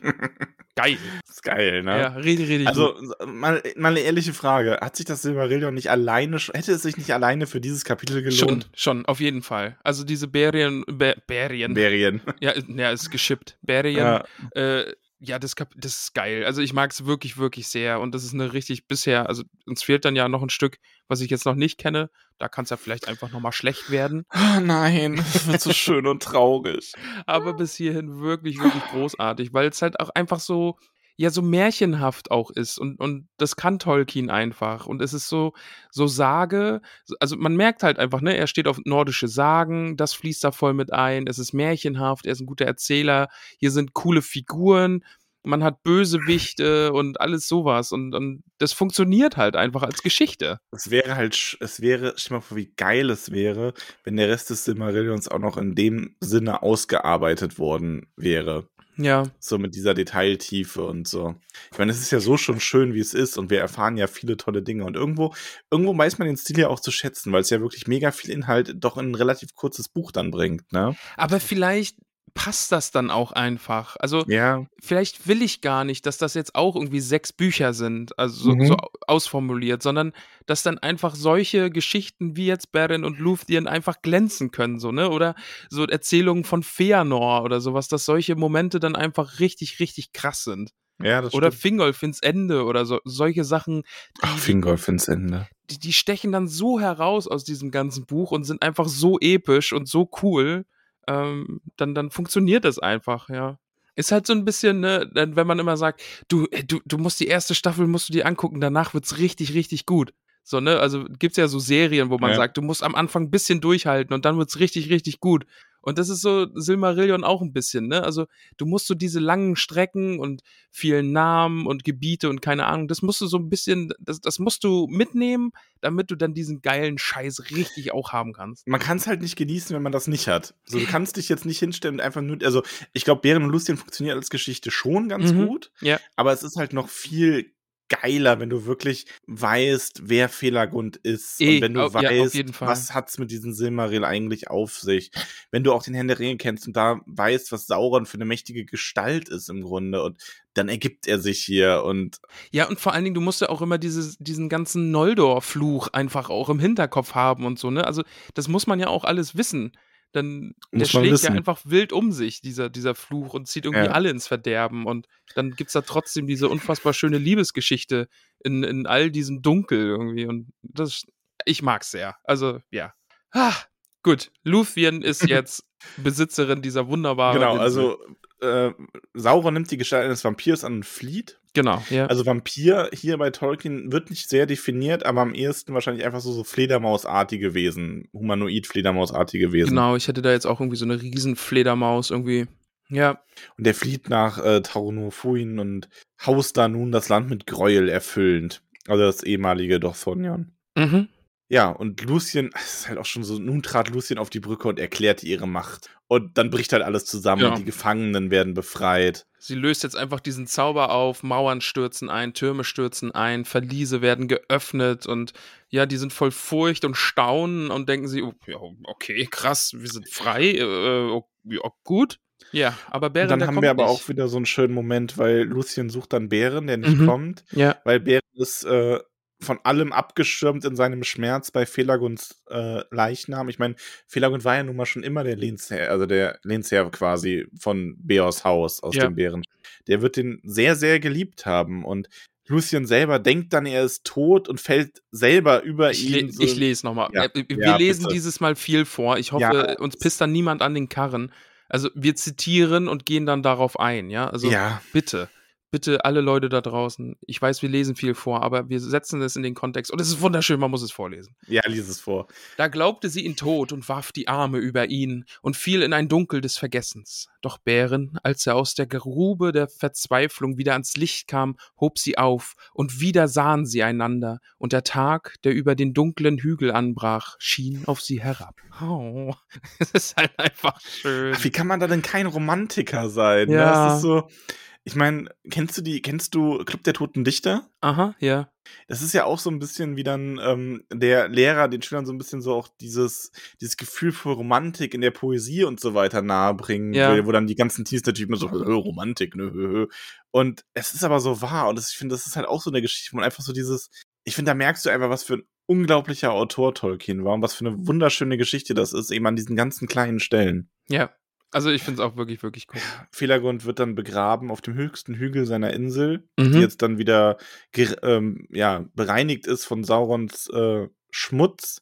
Geil. ist geil, ne? Ja, richtig, richtig Also, mal, mal eine ehrliche Frage. Hat sich das Silmarillion nicht alleine, hätte es sich nicht alleine für dieses Kapitel Schon, gelohnt? schon, auf jeden Fall. Also diese Berien, Berien. Berien. ja, ja, ist geschippt. Berien. Ja. Äh, ja, das, das ist geil. Also ich mag es wirklich, wirklich sehr. Und das ist eine richtig bisher, also uns fehlt dann ja noch ein Stück, was ich jetzt noch nicht kenne. Da kann es ja vielleicht einfach nochmal schlecht werden. Oh nein, das wird so schön und traurig. Aber bis hierhin wirklich, wirklich großartig, weil es halt auch einfach so, ja, so märchenhaft auch ist. Und, und das kann Tolkien einfach. Und es ist so, so Sage, also man merkt halt einfach, ne, er steht auf nordische Sagen, das fließt da voll mit ein, es ist märchenhaft, er ist ein guter Erzähler, hier sind coole Figuren, man hat Bösewichte und alles sowas. Und, und das funktioniert halt einfach als Geschichte. Es wäre halt, es wäre, stell mal vor, wie geil es wäre, wenn der Rest des Silmarillions auch noch in dem Sinne ausgearbeitet worden wäre. Ja. So mit dieser Detailtiefe und so. Ich meine, es ist ja so schon schön, wie es ist und wir erfahren ja viele tolle Dinge und irgendwo, irgendwo weiß man den Stil ja auch zu schätzen, weil es ja wirklich mega viel Inhalt doch in ein relativ kurzes Buch dann bringt, ne? Aber vielleicht passt das dann auch einfach. Also Ja. vielleicht will ich gar nicht, dass das jetzt auch irgendwie sechs Bücher sind, also so, Mhm. so ausformuliert, sondern dass dann einfach solche Geschichten wie jetzt Beren und Luthien einfach glänzen können, so, ne? Oder so Erzählungen von Feanor oder sowas, dass solche Momente dann einfach richtig, richtig krass sind. Ja, das Oder stimmt. Fingolf ins Ende oder so, solche Sachen, Ach, Fingolf ins Ende. die, die stechen dann so heraus aus diesem ganzen Buch und sind einfach so episch und so cool, ähm, dann, dann funktioniert das einfach, ja. Ist halt so ein bisschen, ne, wenn man immer sagt, du, äh, du, du musst die erste Staffel, musst du dir angucken, danach wird's richtig, richtig gut. So, ne, also gibt's ja so Serien, wo man Ja. sagt, du musst am Anfang ein bisschen durchhalten und dann wird's richtig, richtig gut. Und das ist so Silmarillion auch ein bisschen, ne? Also du musst so diese langen Strecken und vielen Namen und Gebiete und keine Ahnung, das musst du so ein bisschen, das, das musst du mitnehmen, damit du dann diesen geilen Scheiß richtig auch haben kannst. Man kann es halt nicht genießen, wenn man das nicht hat. So, du kannst dich jetzt nicht hinstellen und einfach nur, also ich glaube, Bären und Lucien funktioniert als Geschichte schon ganz Mhm. gut, Ja. aber es ist halt noch viel geiler, wenn du wirklich weißt, wer Felagund ist. Eh, und wenn du ja, auf weißt, Fall. was hat's mit diesem Silmaril eigentlich auf sich. Wenn du auch den Herrn der Ringe kennst und da weißt, was Sauron für eine mächtige Gestalt ist im Grunde. Und dann ergibt er sich hier und Ja, und vor allen Dingen, du musst ja auch immer dieses, diesen ganzen Noldor-Fluch einfach auch im Hinterkopf haben und so, ne? Also, das muss man ja auch alles wissen. Dann, der schlägt wissen. ja einfach wild um sich, dieser, dieser Fluch, und zieht irgendwie Ja. alle ins Verderben. Und dann gibt's da trotzdem diese unfassbar schöne Liebesgeschichte in, in all diesem Dunkel irgendwie. Und das, ich mag's sehr. Also, ja. Ah, gut. Luthien ist jetzt Besitzerin dieser wunderbaren. genau, Insel. also äh, Sauron nimmt die Gestalt eines Vampirs an und flieht. Genau, ja. Also Vampir hier bei Tolkien wird nicht sehr definiert, aber am ehesten wahrscheinlich einfach so, so Fledermausartige Wesen, Humanoid-Fledermausartige Wesen. Genau, ich hätte da jetzt auch irgendwie so eine Riesenfledermaus irgendwie. Ja, Und der flieht nach äh, Tarunofuin und haust da nun das Land mit Gräuel erfüllend. Also das ehemalige Dorthonion. mhm. Ja, und Lucien, es ist halt auch schon so, nun trat Lucien auf die Brücke und erklärte ihre Macht. Und dann bricht halt alles zusammen Ja. und die Gefangenen werden befreit. Sie löst jetzt einfach diesen Zauber auf, Mauern stürzen ein, Türme stürzen ein, Verliese werden geöffnet und ja, die sind voll Furcht und Staunen und denken sie, oh, ja, okay, krass, wir sind frei, äh, oh, ja, gut. Ja, aber Bären, und dann der haben kommt wir aber nicht. auch wieder so einen schönen Moment, weil Lucien sucht dann Bären, der nicht Mhm. kommt. Ja, weil Beren ist äh, von allem abgeschirmt in seinem Schmerz bei Felagunds äh, Leichnam. Ich meine, Felagund war ja nun mal schon immer der Lehnsherr, also der Lehnsherr quasi von Beors Haus aus Ja. dem Bären. Der wird den sehr, sehr geliebt haben und Lucien selber denkt dann, er ist tot und fällt selber über ich, le ihn. ich lese nochmal. Ja, Äh, wir ja, lesen bitte. dieses Mal viel vor. Ich hoffe, uns pisst dann niemand an den Karren. Also wir zitieren und gehen dann darauf ein, ja? Also ja, bitte, bitte alle Leute da draußen. Ich weiß, wir lesen viel vor, aber wir setzen es in den Kontext. Und es ist wunderschön, man muss es vorlesen. ja, lies es vor. Da glaubte sie ihn tot und warf die Arme über ihn und fiel in ein Dunkel des Vergessens. Doch Bären, als er aus der Grube der Verzweiflung wieder ans Licht kam, hob sie auf, und wieder sahen sie einander, und der Tag, der über den dunklen Hügel anbrach, schien auf sie herab. Oh, es ist halt einfach schön. Ach, wie kann man da denn kein Romantiker sein? ne? Ja. Das ist so. Ich meine, kennst du die, kennst du Club der Toten Dichter? Aha, ja. Das ist ja auch so ein bisschen wie dann ähm, der Lehrer den Schülern so ein bisschen so auch dieses, dieses Gefühl für Romantik in der Poesie und so weiter nahebringen, Ja. wo, wo dann die ganzen Teens natürlich immer so, "Hö, Romantik, ne, hö, hö." Und es ist aber so wahr und das, ich finde, das ist halt auch so eine Geschichte, wo man einfach so dieses, ich finde, da merkst du einfach, was für ein unglaublicher Autor Tolkien war und was für eine wunderschöne Geschichte das ist, eben an diesen ganzen kleinen Stellen. Ja. Also ich finde es auch wirklich, wirklich cool. Felagund wird dann begraben auf dem höchsten Hügel seiner Insel, Mhm. die jetzt dann wieder ähm, ja, bereinigt ist von Saurons äh, Schmutz.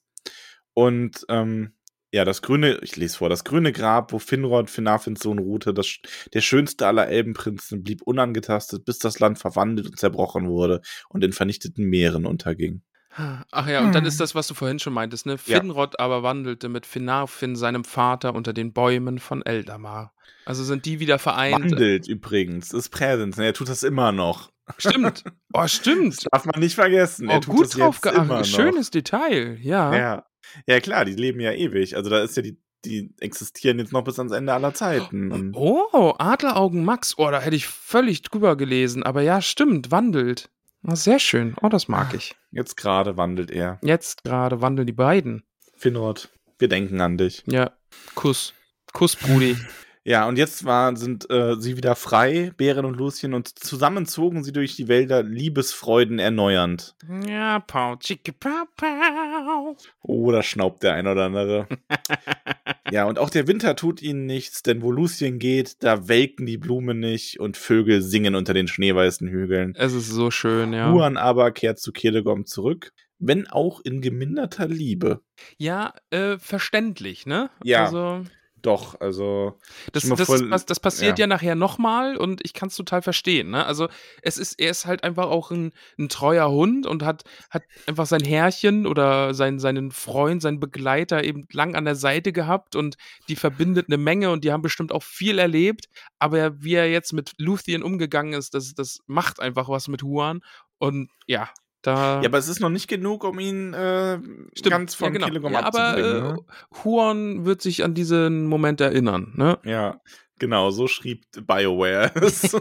Und ähm, ja, das grüne, ich lese vor, das grüne Grab, wo Finrod, Finarfins Sohn ruhte, das, der schönste aller Elbenprinzen, blieb unangetastet, bis das Land verwandelt und zerbrochen wurde und in vernichteten Meeren unterging. Ach ja, und dann ist das, was du vorhin schon meintest, ne? Ja. Finrod aber wandelte mit Finarfin, seinem Vater, unter den Bäumen von Eldamar. Also sind die wieder vereint. Wandelt übrigens, ist Präsens, ne, er tut das immer noch. Stimmt. Oh, stimmt. Darf man nicht vergessen. Oh, er tut gut das drauf jetzt immer noch. geachtet. Schönes Detail, ja. Ja. ja, klar, die leben ja ewig. Also da ist ja die, die existieren jetzt noch bis ans Ende aller Zeiten. Oh, Adleraugen Max. Oh, da hätte ich völlig drüber gelesen. Aber ja, stimmt, wandelt. Oh, sehr schön. Oh, das mag ich. jetzt gerade wandelt er. Jetzt gerade wandeln die beiden. Finrod, wir denken an dich. Ja, Kuss. Kuss, Brudi. Ja, und jetzt war, sind äh, sie wieder frei, Bären und Lucien, und zusammen zogen sie durch die Wälder Liebesfreuden erneuernd. ja, Pau, Chicke, Pau, Pau. Oh, da schnaubt der ein oder andere. ja, und auch der Winter tut ihnen nichts, denn wo Lucien geht, da welken die Blumen nicht und Vögel singen unter den schneeweißen Hügeln. Es ist so schön, ja. Huan aber kehrt zu Kelegom zurück, wenn auch in geminderter Liebe. Ja, äh, verständlich, ne? Ja. Also, Doch, also. das, das, vor, das, das passiert ja, ja. nachher nochmal und ich kann es total verstehen, ne? Also, es ist, er ist halt einfach auch ein, ein treuer Hund und hat, hat einfach sein Herrchen oder sein, seinen Freund, seinen Begleiter eben lang an der Seite gehabt und die verbindet eine Menge und die haben bestimmt auch viel erlebt, aber wie er jetzt mit Luthien umgegangen ist, das, das macht einfach was mit Huan und ja, da. Ja, aber es ist noch nicht genug, um ihn äh, ganz von ja, genau. Kelegom ja, aber abzubringen. äh, ne? Huon wird sich an diesen Moment erinnern, ne? Ja, genau, so schrieb BioWare es.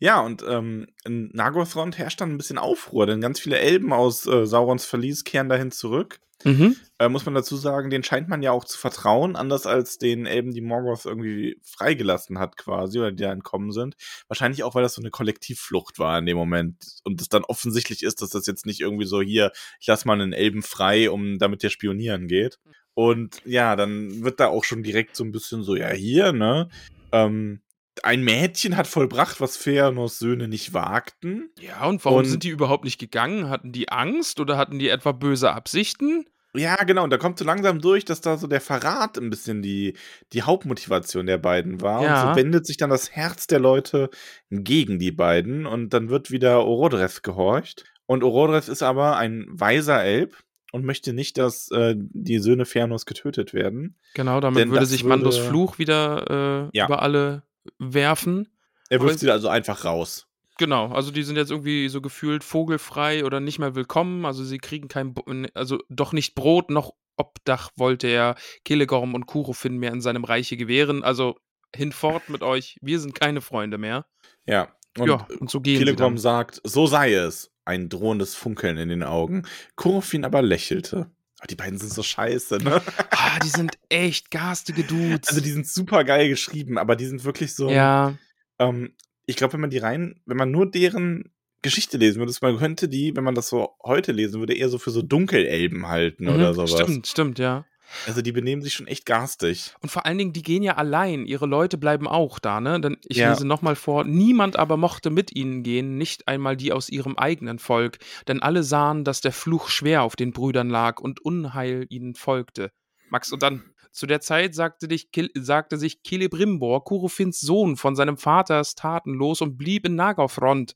Ja, und ähm, in Nagothrond herrscht dann ein bisschen Aufruhr, denn ganz viele Elben aus äh, Saurons Verlies kehren dahin zurück. Mhm. Äh, muss man dazu sagen, den scheint man ja auch zu vertrauen, anders als den Elben, die Morgoth irgendwie freigelassen hat quasi oder die da entkommen sind. Wahrscheinlich auch, weil das so eine Kollektivflucht war in dem Moment und es dann offensichtlich ist, dass das jetzt nicht irgendwie so hier, ich lass mal einen Elben frei, um damit der spionieren geht. Und ja, dann wird da auch schon direkt so ein bisschen so, ja, hier, ne? Ähm, ein Mädchen hat vollbracht, was Feanos Söhne nicht wagten. Ja, und warum Und- sind die überhaupt nicht gegangen? Hatten die Angst oder hatten die etwa böse Absichten? Ja, genau. Und da kommt so langsam durch, dass da so der Verrat ein bisschen die, die Hauptmotivation der beiden war. Ja. Und so wendet sich dann das Herz der Leute gegen die beiden. Und dann wird wieder Orodreth gehorcht. Und Orodreth ist aber ein weiser Elb und möchte nicht, dass äh, die Söhne Fernos getötet werden. Genau, damit Denn würde sich Mandos würde- Fluch wieder äh, Ja. über alle werfen. Er wirft sie also einfach raus. Genau, also die sind jetzt irgendwie so gefühlt vogelfrei oder nicht mehr willkommen. Also sie kriegen kein, Bo- also doch nicht Brot noch Obdach wollte er Kelegorm und Kurofin mehr in seinem Reiche gewähren. Also hinfort mit euch, wir sind keine Freunde mehr. Ja. Und ja, und so gehen sie sagt, so sei es. Ein drohendes Funkeln in den Augen. Kurofin aber lächelte. Oh, die beiden sind so scheiße, ne? Ah, die sind echt garstige Dudes. Also die sind super geil geschrieben, aber die sind wirklich so. ja, Ähm, ich glaube, wenn man die rein, wenn man nur deren Geschichte lesen würde, man könnte die, wenn man das so heute lesen würde, eher so für so Dunkelelben halten mhm, oder sowas. stimmt, stimmt, ja. Also die benehmen sich schon echt garstig. Und vor allen Dingen, die gehen ja allein. Ihre Leute bleiben auch da, ne? Denn ich Ja. lese nochmal vor, niemand aber mochte mit ihnen gehen, nicht einmal die aus ihrem eigenen Volk, denn alle sahen, dass der Fluch schwer auf den Brüdern lag und Unheil ihnen folgte. Max, und dann, zu der Zeit sagte, dich, Kil- sagte sich Celebrimbor, Kurofins Sohn, von seinem Vaters Taten los und blieb in Nagothrond.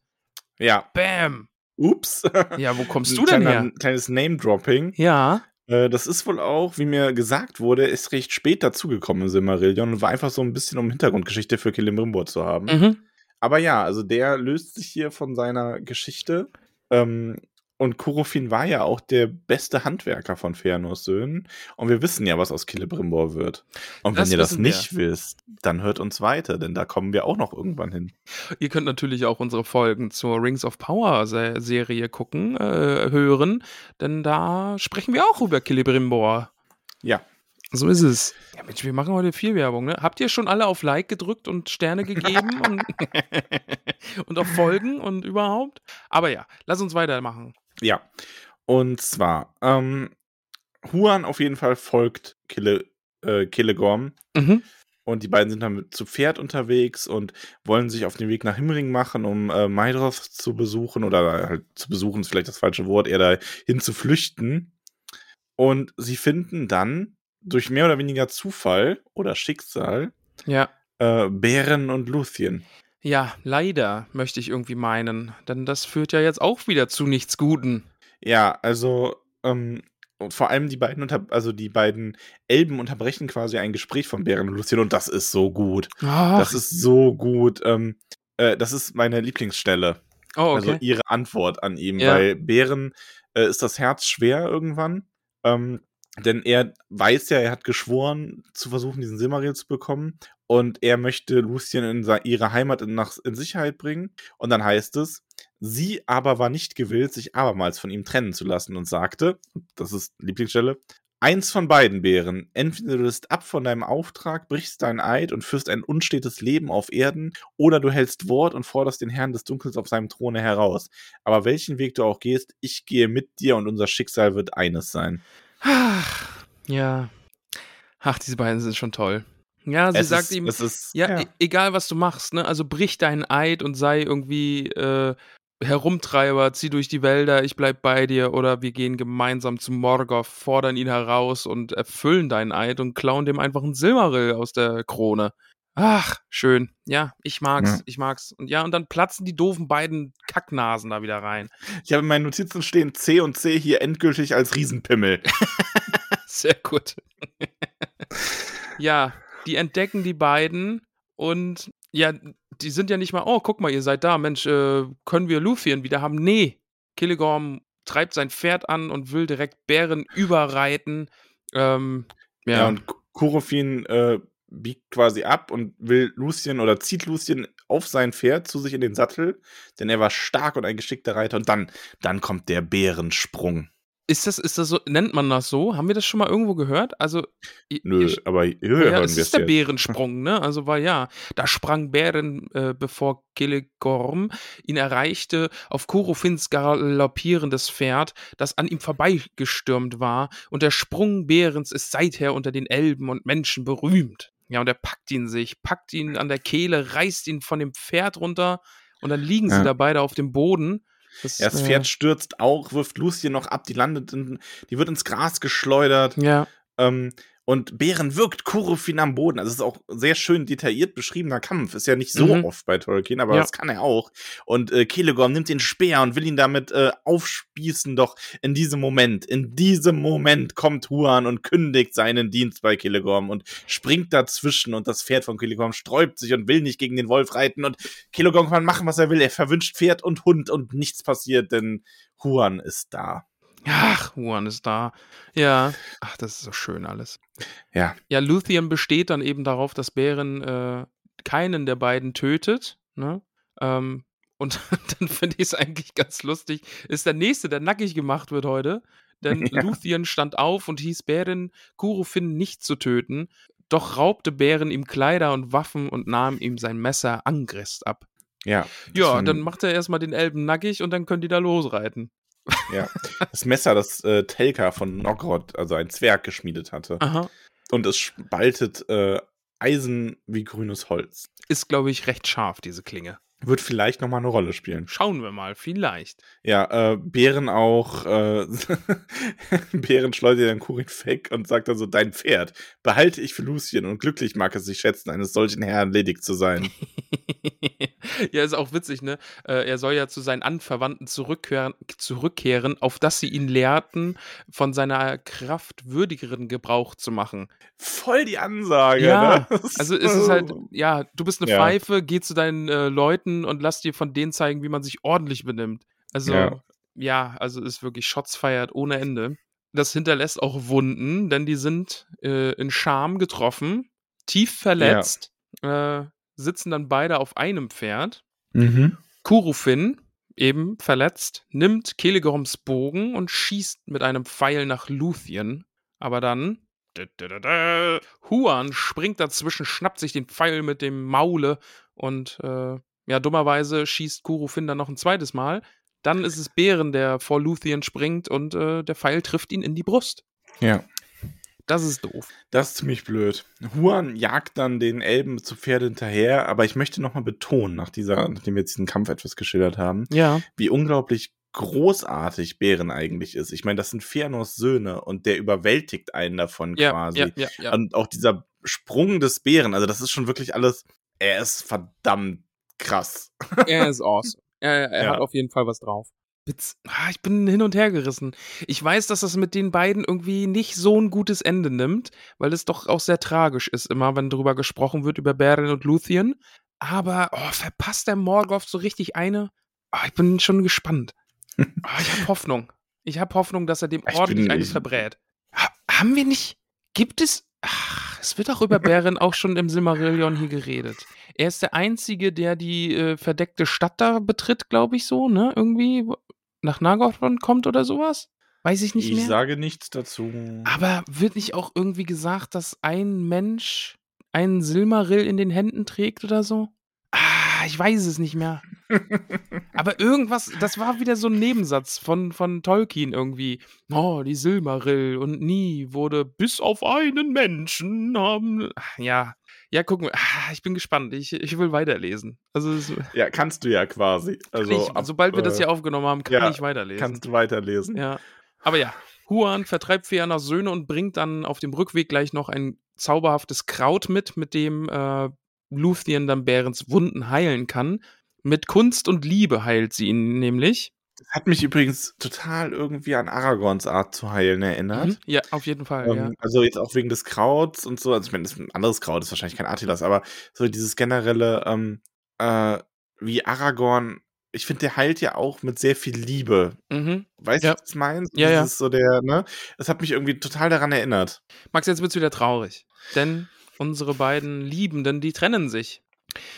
Ja. Bam! Ups. Ja, wo kommst du denn kleiner- her? Ein kleines Name-Dropping. Ja, Äh, das ist wohl auch, wie mir gesagt wurde, ist recht spät dazugekommen in Silmarillion und war einfach so ein bisschen um Hintergrundgeschichte für Celebrimbor zu haben. mhm. Aber ja, also der löst sich hier von seiner Geschichte. Ähm, und Kurofin war ja auch der beste Handwerker von Feanors Söhnen. Und wir wissen ja, was aus Celebrimbor wird. Und wenn Das ihr das wissen wir. nicht wisst, dann hört uns weiter, denn da kommen wir auch noch irgendwann hin. Ihr könnt natürlich auch unsere Folgen zur Rings of Power Se- Serie gucken, äh, hören, denn da sprechen wir auch über Celebrimbor. Ja. So ist es. Ja, Mensch, wir machen heute viel Werbung, ne? Habt ihr schon alle auf Like gedrückt und Sterne gegeben und, und auf Folgen und überhaupt? Aber ja, lass uns weitermachen. Ja. Und zwar, ähm, Huan auf jeden Fall folgt Kille, äh, Killegorm. Mhm. Und die beiden sind dann zu Pferd unterwegs und wollen sich auf den Weg nach Himmering machen, um äh, Maidroth zu besuchen oder halt zu besuchen ist vielleicht das falsche Wort, eher dahin zu flüchten. Und sie finden dann durch mehr oder weniger Zufall oder Schicksal Ja. äh, Bären und Luthien. Ja, leider möchte ich irgendwie meinen, denn das führt ja jetzt auch wieder zu nichts Guten. Ja, also ähm, und vor allem die beiden unter also die beiden Elben unterbrechen quasi ein Gespräch von Bären und Luthien und das ist so gut. Ach, Das ist so gut. Ähm, äh, das ist meine Lieblingsstelle. oh, okay. Also ihre Antwort an ihm, Ja. weil Bären äh, ist das Herz schwer irgendwann. Ähm, denn er weiß ja, er hat geschworen, zu versuchen, diesen Silmaril zu bekommen. Und er möchte Lucien in ihre Heimat in, nach, in Sicherheit bringen. Und dann heißt es, sie aber war nicht gewillt, sich abermals von ihm trennen zu lassen und sagte, das ist Lieblingsstelle, eins von beiden Bären, entweder du bist ab von deinem Auftrag, brichst dein Eid und führst ein unstetes Leben auf Erden, oder du hältst Wort und forderst den Herrn des Dunkels auf seinem Throne heraus. Aber welchen Weg du auch gehst, ich gehe mit dir und unser Schicksal wird eines sein. Ach, ja. Ach, diese beiden sind schon toll. Ja, sie es sagt ist, ihm, es ist, ja, e- egal was du machst, ne? Also brich deinen Eid und sei irgendwie äh, Herumtreiber, zieh durch die Wälder, ich bleib bei dir oder wir gehen gemeinsam zu Morgoth, fordern ihn heraus und erfüllen deinen Eid und klauen dem einfach einen Silmaril aus der Krone. Ach, schön. Ja, ich mag's, Ja. ich mag's. Und ja, und dann platzen die doofen beiden Kacknasen da wieder rein. ich habe in meinen Notizen stehen C und C hier endgültig als Riesenpimmel. Sehr gut. ja, die entdecken die beiden und ja, die sind ja nicht mal, oh, guck mal, ihr seid da, Mensch, äh, können wir Luthien wieder haben? Nee, Killigorm treibt sein Pferd an und will direkt Bären überreiten. Ähm, ja, Ja, und Kurofin äh, biegt quasi ab und will Lucien oder zieht Lucien auf sein Pferd zu sich in den Sattel, denn er war stark und ein geschickter Reiter. Und dann, dann kommt der Bärensprung. Ist das, ist das so, nennt man das so? Haben wir das schon mal irgendwo gehört? Also, Nö, ich- aber hier ja, hören es wir ist der jetzt. Bärensprung, ne? Also war ja, da sprang Bären, äh, bevor Kelegorm ihn erreichte, auf Korofins galoppierendes Pferd, das an ihm vorbeigestürmt war, und der Sprung Bärens ist seither unter den Elben und Menschen berühmt. Ja, und er packt ihn sich, packt ihn an der Kehle, reißt ihn von dem Pferd runter, und dann liegen sie Ja. da beide auf dem Boden. Das, Ja, das äh, Pferd stürzt auch, wirft Lucien noch ab, die landet in, die wird ins Gras geschleudert. Ja, Ähm, und Bären wirkt Kurofin am Boden. Also es ist auch sehr schön detailliert beschriebener Kampf. Ist ja nicht so Mhm. oft bei Tolkien, aber Ja. das kann er auch. Und äh, Kelegorm nimmt den Speer und will ihn damit äh, aufspießen. Doch in diesem Moment, in diesem Moment kommt Huan und kündigt seinen Dienst bei Kelegorm und springt dazwischen und das Pferd von Kelegorm sträubt sich und will nicht gegen den Wolf reiten. Und Kelegorm kann machen, was er will. Er verwünscht Pferd und Hund und nichts passiert, denn Huan ist da. Ach, Huan ist da. Ja. Ach, das ist so schön alles. Ja. Ja, Luthien besteht dann eben darauf, dass Bären äh, keinen der beiden tötet. Ne? Ähm, und dann finde ich es eigentlich ganz lustig. Ist der nächste, der nackig gemacht wird heute. Denn Ja. Luthien stand auf und hieß Bären, Kurufin nicht zu töten. Doch raubte Bären ihm Kleider und Waffen und nahm ihm sein Messer Angrist ab. Ja. Ja, dann macht er erstmal den Elben nackig und dann können die da losreiten. Ja, das Messer, das äh, Telka von Nogrod, also ein Zwerg, geschmiedet hatte. Aha. Und es spaltet äh, Eisen wie grünes Holz. Ist, glaube ich, recht scharf, diese Klinge. Wird vielleicht nochmal eine Rolle spielen. Schauen wir mal, vielleicht. Ja, äh, Bären auch, äh, Bären schleudert den Kurin weg und sagt dann so, dein Pferd behalte ich für Lucien und glücklich mag es sich schätzen, eines solchen Herrn ledig zu sein. ja, ist auch witzig, ne? Äh, er soll ja zu seinen Anverwandten zurückkehren, zurückkehren, auf dass sie ihn lehrten, von seiner Kraft würdigeren Gebrauch zu machen. Voll die Ansage, Ja, ne? Also ist es halt, ja, du bist eine Ja. Pfeife, geh zu deinen äh, Leuten und lass dir von denen zeigen, wie man sich ordentlich benimmt. Also, ja, Ja. also ist wirklich Shots feiert ohne Ende. Das hinterlässt auch Wunden, denn die sind äh, in Scham getroffen, tief verletzt, äh, sitzen dann beide auf einem Pferd. Mhm. Kurufin, eben verletzt, nimmt Kelegorms Bogen und schießt mit einem Pfeil nach Luthien. Aber dann. Huan springt dazwischen, schnappt sich den Pfeil mit dem Maule und äh, ja, dummerweise schießt Kurufin dann noch ein zweites Mal. Dann ist es Bären, der vor Luthien springt und äh, der Pfeil trifft ihn in die Brust. Ja. Das ist doof. Das ist ziemlich blöd. Huan jagt dann den Elben zu Pferde hinterher, aber ich möchte nochmal betonen, nach dieser, nachdem wir jetzt diesen Kampf etwas geschildert haben, Ja. wie unglaublich großartig Bären eigentlich ist. Ich meine, das sind Fëanors Söhne und der überwältigt einen davon Ja, quasi. ja, ja, ja. Und auch dieser Sprung des Bären, also das ist schon wirklich alles, er ist verdammt krass. Er ist awesome. Er, er Ja. hat auf jeden Fall was drauf. Ah, Ich bin hin und her gerissen. Ich weiß, dass das mit den beiden irgendwie nicht so ein gutes Ende nimmt, weil es doch auch sehr tragisch ist, immer wenn drüber gesprochen wird, über Beren und Luthien. Aber oh, verpasst der Morgoth so richtig eine? Ah, ich bin schon gespannt. Ah, ich habe Hoffnung. Ich habe Hoffnung, dass er dem Ich ordentlich bin- eine ich- verbrät. Ha haben wir nicht. Gibt es. Ach, es wird auch über Beren auch schon im Silmarillion hier geredet. Er ist der Einzige, der die äh, verdeckte Stadt da betritt, glaube ich, so, ne? Irgendwie nach Nargothrond kommt oder sowas. Weiß ich nicht ich mehr. sage nichts dazu. Aber wird nicht auch irgendwie gesagt, dass ein Mensch einen Silmarill in den Händen trägt oder so? Ah, ich weiß es nicht mehr. Aber irgendwas, das war wieder so ein Nebensatz von, von Tolkien irgendwie. Oh, die Silmarill und nie wurde bis auf einen Menschen haben. Ach, Ja, ja, gucken wir. Ah, ich bin gespannt. Ich, ich will weiterlesen. Also, es, Ja, kannst du ja quasi. Also, ich, ab, sobald wir das äh, hier aufgenommen haben, kann ja, ich weiterlesen. Kannst du weiterlesen. Ja. Aber ja, Huan vertreibt Fëanors Söhne und bringt dann auf dem Rückweg gleich noch ein zauberhaftes Kraut mit, mit dem äh, Luthien dann Bärens Wunden heilen kann. Mit Kunst und Liebe heilt sie ihn nämlich. Hat mich übrigens total irgendwie an Aragorns Art zu heilen erinnert. Mhm. Ja, auf jeden Fall. Ähm, ja. Also jetzt auch wegen des Krauts und so. Also ich meine, das ist ein anderes Kraut, ist wahrscheinlich kein Artilas, aber so dieses generelle, ähm, äh, wie Aragorn, ich finde, der heilt ja auch mit sehr viel Liebe. Mhm. Weißt Ja. du, was ich meine? Ja, ja. Dieses so der, ne? Das hat mich irgendwie total daran erinnert. Max, jetzt wird's wieder traurig. Denn unsere beiden Liebenden, die trennen sich.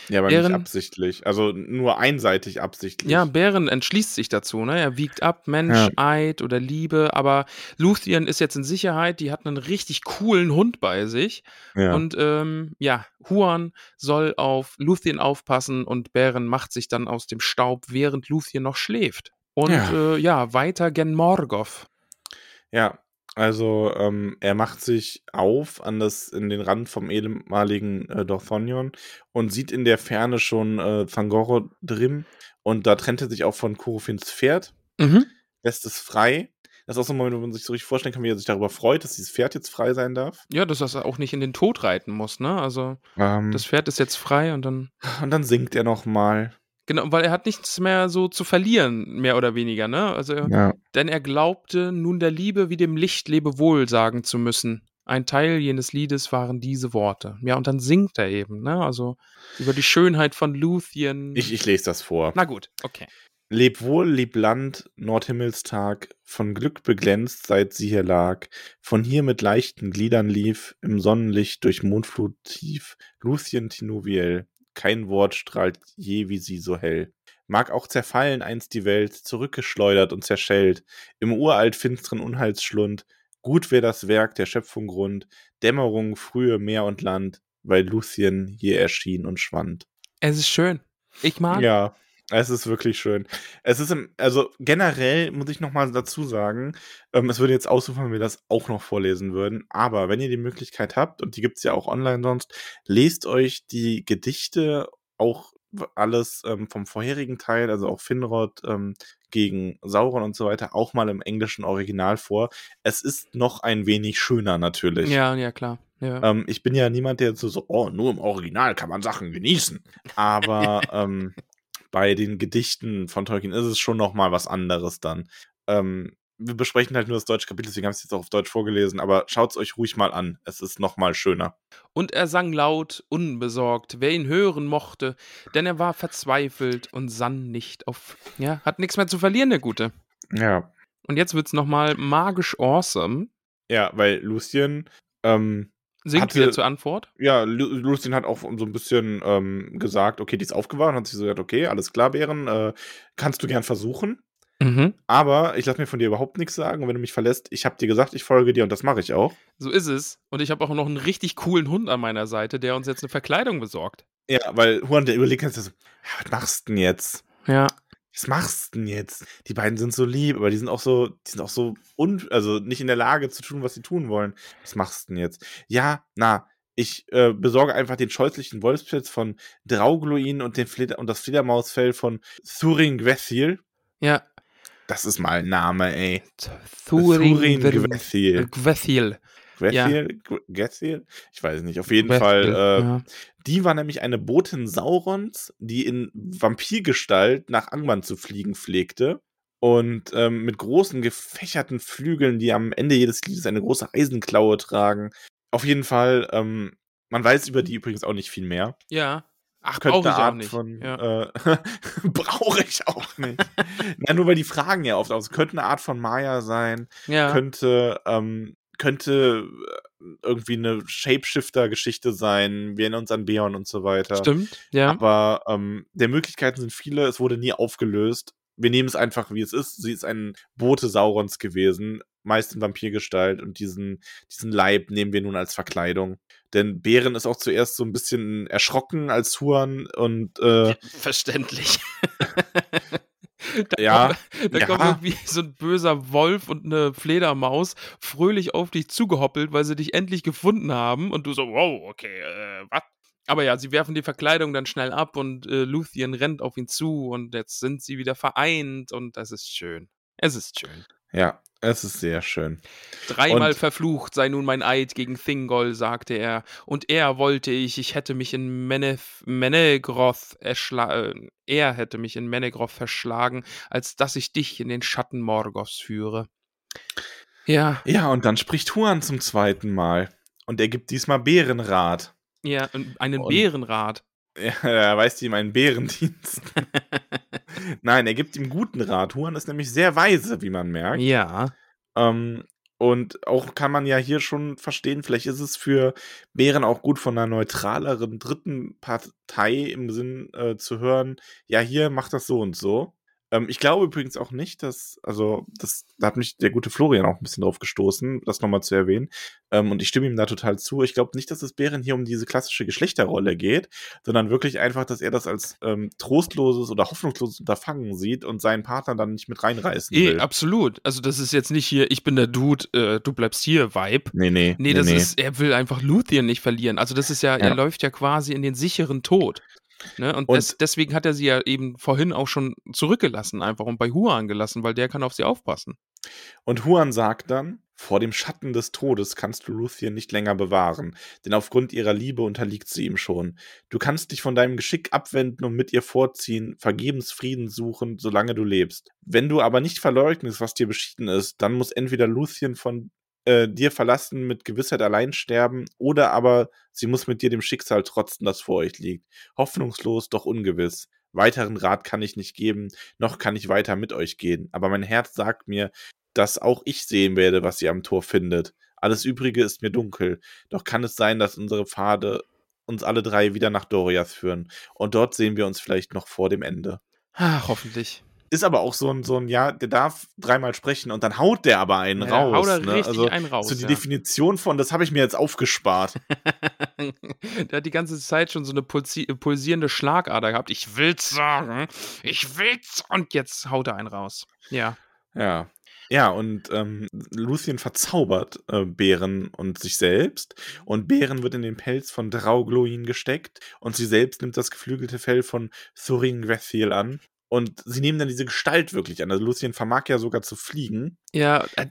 Ja, aber Bären- nicht absichtlich. Also nur einseitig absichtlich. Ja, Bären entschließt sich dazu, ne? Er wiegt ab, Mensch, Ja. Eid oder Liebe, aber Luthien ist jetzt in Sicherheit, die hat einen richtig coolen Hund bei sich. ja. Und ähm, ja, Huan soll auf Luthien aufpassen und Bären macht sich dann aus dem Staub, während Luthien noch schläft. Und Ja. ja, äh, ja weiter gen Morgoth. Ja, also ähm, er macht sich auf an das, in den Rand vom ehemaligen äh, Dorthonion und sieht in der Ferne schon äh, Thangoro drin und da trennt er sich auch von Kurofins Pferd, Mhm. lässt es frei. Das ist auch so ein Moment, wo man sich so richtig vorstellen kann, wie er sich darüber freut, dass dieses Pferd jetzt frei sein darf. Ja, dass er auch nicht in den Tod reiten muss, ne? Also Ähm, das Pferd ist jetzt frei und dann. und dann singt er nochmal. Genau, weil er hat nichts mehr so zu verlieren, mehr oder weniger, ne? Also, Ja. denn er glaubte, nun der Liebe wie dem Licht Lebewohl sagen zu müssen. Ein Teil jenes Liedes waren diese Worte. Ja, und dann singt er eben, ne? Also über die Schönheit von Luthien. Ich, ich lese das vor. Na gut, okay. Leb wohl, lieb Land, Nordhimmelstag, von Glück beglänzt, seit sie hier lag, von hier mit leichten Gliedern lief, im Sonnenlicht durch Mondflut tief, Lucien Tinuviel, kein Wort strahlt je wie sie so hell. Mag auch zerfallen einst die Welt, zurückgeschleudert und zerschellt, im uralt finsteren Unheilsschlund, gut wär das Werk der Schöpfung Grund, Dämmerung, frühe Meer und Land, weil Lucien hier erschien und schwand. Es ist schön. Ich mag. Ja, es ist wirklich schön. Es ist, im, also generell muss ich nochmal dazu sagen, ähm, es würde jetzt ausufern, wenn wir das auch noch vorlesen würden, aber wenn ihr die Möglichkeit habt, und die gibt's ja auch online sonst, lest euch die Gedichte auch alles ähm, vom vorherigen Teil, also auch Finrod ähm, gegen Sauron und so weiter, auch mal im englischen Original vor. Es ist noch ein wenig schöner natürlich. Ja, ja, klar. Ja. Ähm, ich bin ja niemand, der so, so, oh, nur im Original kann man Sachen genießen. Aber ähm, bei den Gedichten von Tolkien ist es schon noch mal was anderes dann. Ähm, wir besprechen halt nur das deutsche Kapitel, deswegen habe ich es jetzt auch auf Deutsch vorgelesen, aber schaut es euch ruhig mal an. Es ist noch mal schöner. Und er sang laut, unbesorgt, wer ihn hören mochte, denn er war verzweifelt und sann nicht auf. Ja, hat nichts mehr zu verlieren, der Gute. Ja. Und jetzt wird's nochmal magisch awesome. Ja, weil Lucien, ähm, Singt Hatte- wieder zur Antwort. ja, Lu Lucien hat auch so ein bisschen ähm, gesagt, okay, die ist aufgewacht und hat sich so gesagt, okay, alles klar, Bären, äh, kannst du gern versuchen. Mhm. Aber ich lasse mir von dir überhaupt nichts sagen. Und wenn du mich verlässt, ich habe dir gesagt, ich folge dir und das mache ich auch. So ist es. Und ich habe auch noch einen richtig coolen Hund an meiner Seite, der uns jetzt eine Verkleidung besorgt. Ja, weil Juan, der überlegt jetzt so, ja, was machst du denn jetzt? Ja. Was machst du denn jetzt? Die beiden sind so lieb, aber die sind auch so, die sind auch so un, also nicht in der Lage zu tun, was sie tun wollen. Was machst du denn jetzt? Ja, na, ich äh, besorge einfach den scheußlichen Wolfspilz von Draugluin und, den Fleder und das Fledermausfell von Thurin Gwethil. Ja. Das ist mal ein Name, ey. Thurin Gwethil. Gwethil. Gwethil? Gwethil? Ich weiß nicht. Auf jeden Gwethil, Fall, äh, ja. Die war nämlich eine Botin Saurons, die in Vampirgestalt nach Angban zu fliegen pflegte. Und ähm, mit großen gefächerten Flügeln, die am Ende jedes Liedes eine große Eisenklaue tragen. Auf jeden Fall, ähm, man weiß über die übrigens auch nicht viel mehr. Ja. Ach, Könnte ich eine auch Art nicht. von. ja. Äh, Brauche ich auch nicht. Na, nur weil die fragen ja oft aus. Könnte eine Art von Maya sein ja. könnte, ähm, könnte äh, irgendwie eine Shapeshifter-Geschichte sein. Wir erinnern uns an Beon und so weiter. Stimmt. Ja. Aber ähm, der Möglichkeiten sind viele. Es wurde nie aufgelöst. Wir nehmen es einfach, wie es ist. Sie ist ein Bote Saurons gewesen, meist in Vampirgestalt. Und diesen, diesen Leib nehmen wir nun als Verkleidung. Denn Bären ist auch zuerst so ein bisschen erschrocken als Huan und äh, Verständlich. da Ja, kommt, da ja. kommt irgendwie so ein böser Wolf und eine Fledermaus fröhlich auf dich zugehoppelt, weil sie dich endlich gefunden haben und du so, wow, okay, äh, was? Aber ja, sie werfen die Verkleidung dann schnell ab und äh, Luthien rennt auf ihn zu und jetzt sind sie wieder vereint und das ist schön. Es ist schön. ja, es ist sehr schön. Dreimal Und- verflucht sei nun mein Eid gegen Thingol, sagte er. Und er wollte ich, ich hätte mich in Menef Menegroth erschlagen. Er hätte mich in Menegroth verschlagen, als dass ich dich in den Schatten Morgoths führe. Ja, Ja, und dann spricht Huan zum zweiten Mal. Und er gibt diesmal Bärenrat. ja, und einen Und- Bärenrat. Ja, er weist ihm einen Bärendienst. Nein, er gibt ihm guten Rat. Huan ist nämlich sehr weise, wie man merkt. ja, Ähm, Und auch kann man ja hier schon verstehen, vielleicht ist es für Bären auch gut von einer neutraleren dritten Partei im Sinn äh, zu hören, ja, hier macht das so und so. Ähm, ich glaube übrigens auch nicht, dass, also, das, da hat mich der gute Florian auch ein bisschen drauf gestoßen, das nochmal zu erwähnen. Ähm, und ich stimme ihm da total zu. Ich glaube nicht, dass es Bären hier um diese klassische Geschlechterrolle geht, sondern wirklich einfach, dass er das als ähm, trostloses oder hoffnungsloses Unterfangen sieht und seinen Partner dann nicht mit reinreißen Eh, will. absolut. Also das ist jetzt nicht hier, ich bin der Dude, äh, du bleibst hier, Vibe. Nee, nee. Nee, das ist, er will einfach Luthien nicht verlieren. Also das ist ja, Ja. er läuft ja quasi in den sicheren Tod. Ne? Und, Und- des, deswegen hat er sie ja eben vorhin auch schon zurückgelassen, einfach und bei Huan gelassen, weil der kann auf sie aufpassen. Und Huan sagt dann, vor dem Schatten des Todes kannst du Luthien nicht länger bewahren, denn aufgrund ihrer Liebe unterliegt sie ihm schon. Du kannst dich von deinem Geschick abwenden und mit ihr vorziehen, vergebens Frieden suchen, solange du lebst. Wenn du aber nicht verleugnest, was dir beschieden ist, dann muss entweder Luthien von äh, dir verlassen, mit Gewissheit allein sterben, oder aber sie muss mit dir dem Schicksal trotzen, das vor euch liegt. Hoffnungslos, doch ungewiss. Weiteren Rat kann ich nicht geben, noch kann ich weiter mit euch gehen. Aber mein Herz sagt mir, dass auch ich sehen werde, was ihr am Tor findet. Alles Übrige ist mir dunkel. Doch kann es sein, dass unsere Pfade uns alle drei wieder nach Doriath führen. Und dort sehen wir uns vielleicht noch vor dem Ende. Ach, hoffentlich. Ist aber auch so ein, so ein, ja, der darf dreimal sprechen und dann haut der aber einen Ja, raus. haut er ne? richtig also, einen raus, So die ja. Definition von, das habe ich mir jetzt aufgespart. der hat die ganze Zeit schon so eine pulsi pulsierende Schlagader gehabt. Ich will's sagen. Ich will's. Und jetzt haut er einen raus. Ja. Ja. Ja, und ähm, Lucien verzaubert äh, Bären und sich selbst. Und Bären wird in den Pelz von Draugloin gesteckt. Und sie selbst nimmt das geflügelte Fell von Thorin Grethiel an. Und sie nehmen dann diese Gestalt wirklich an. Also Lucien vermag ja sogar zu fliegen. Ja, äh,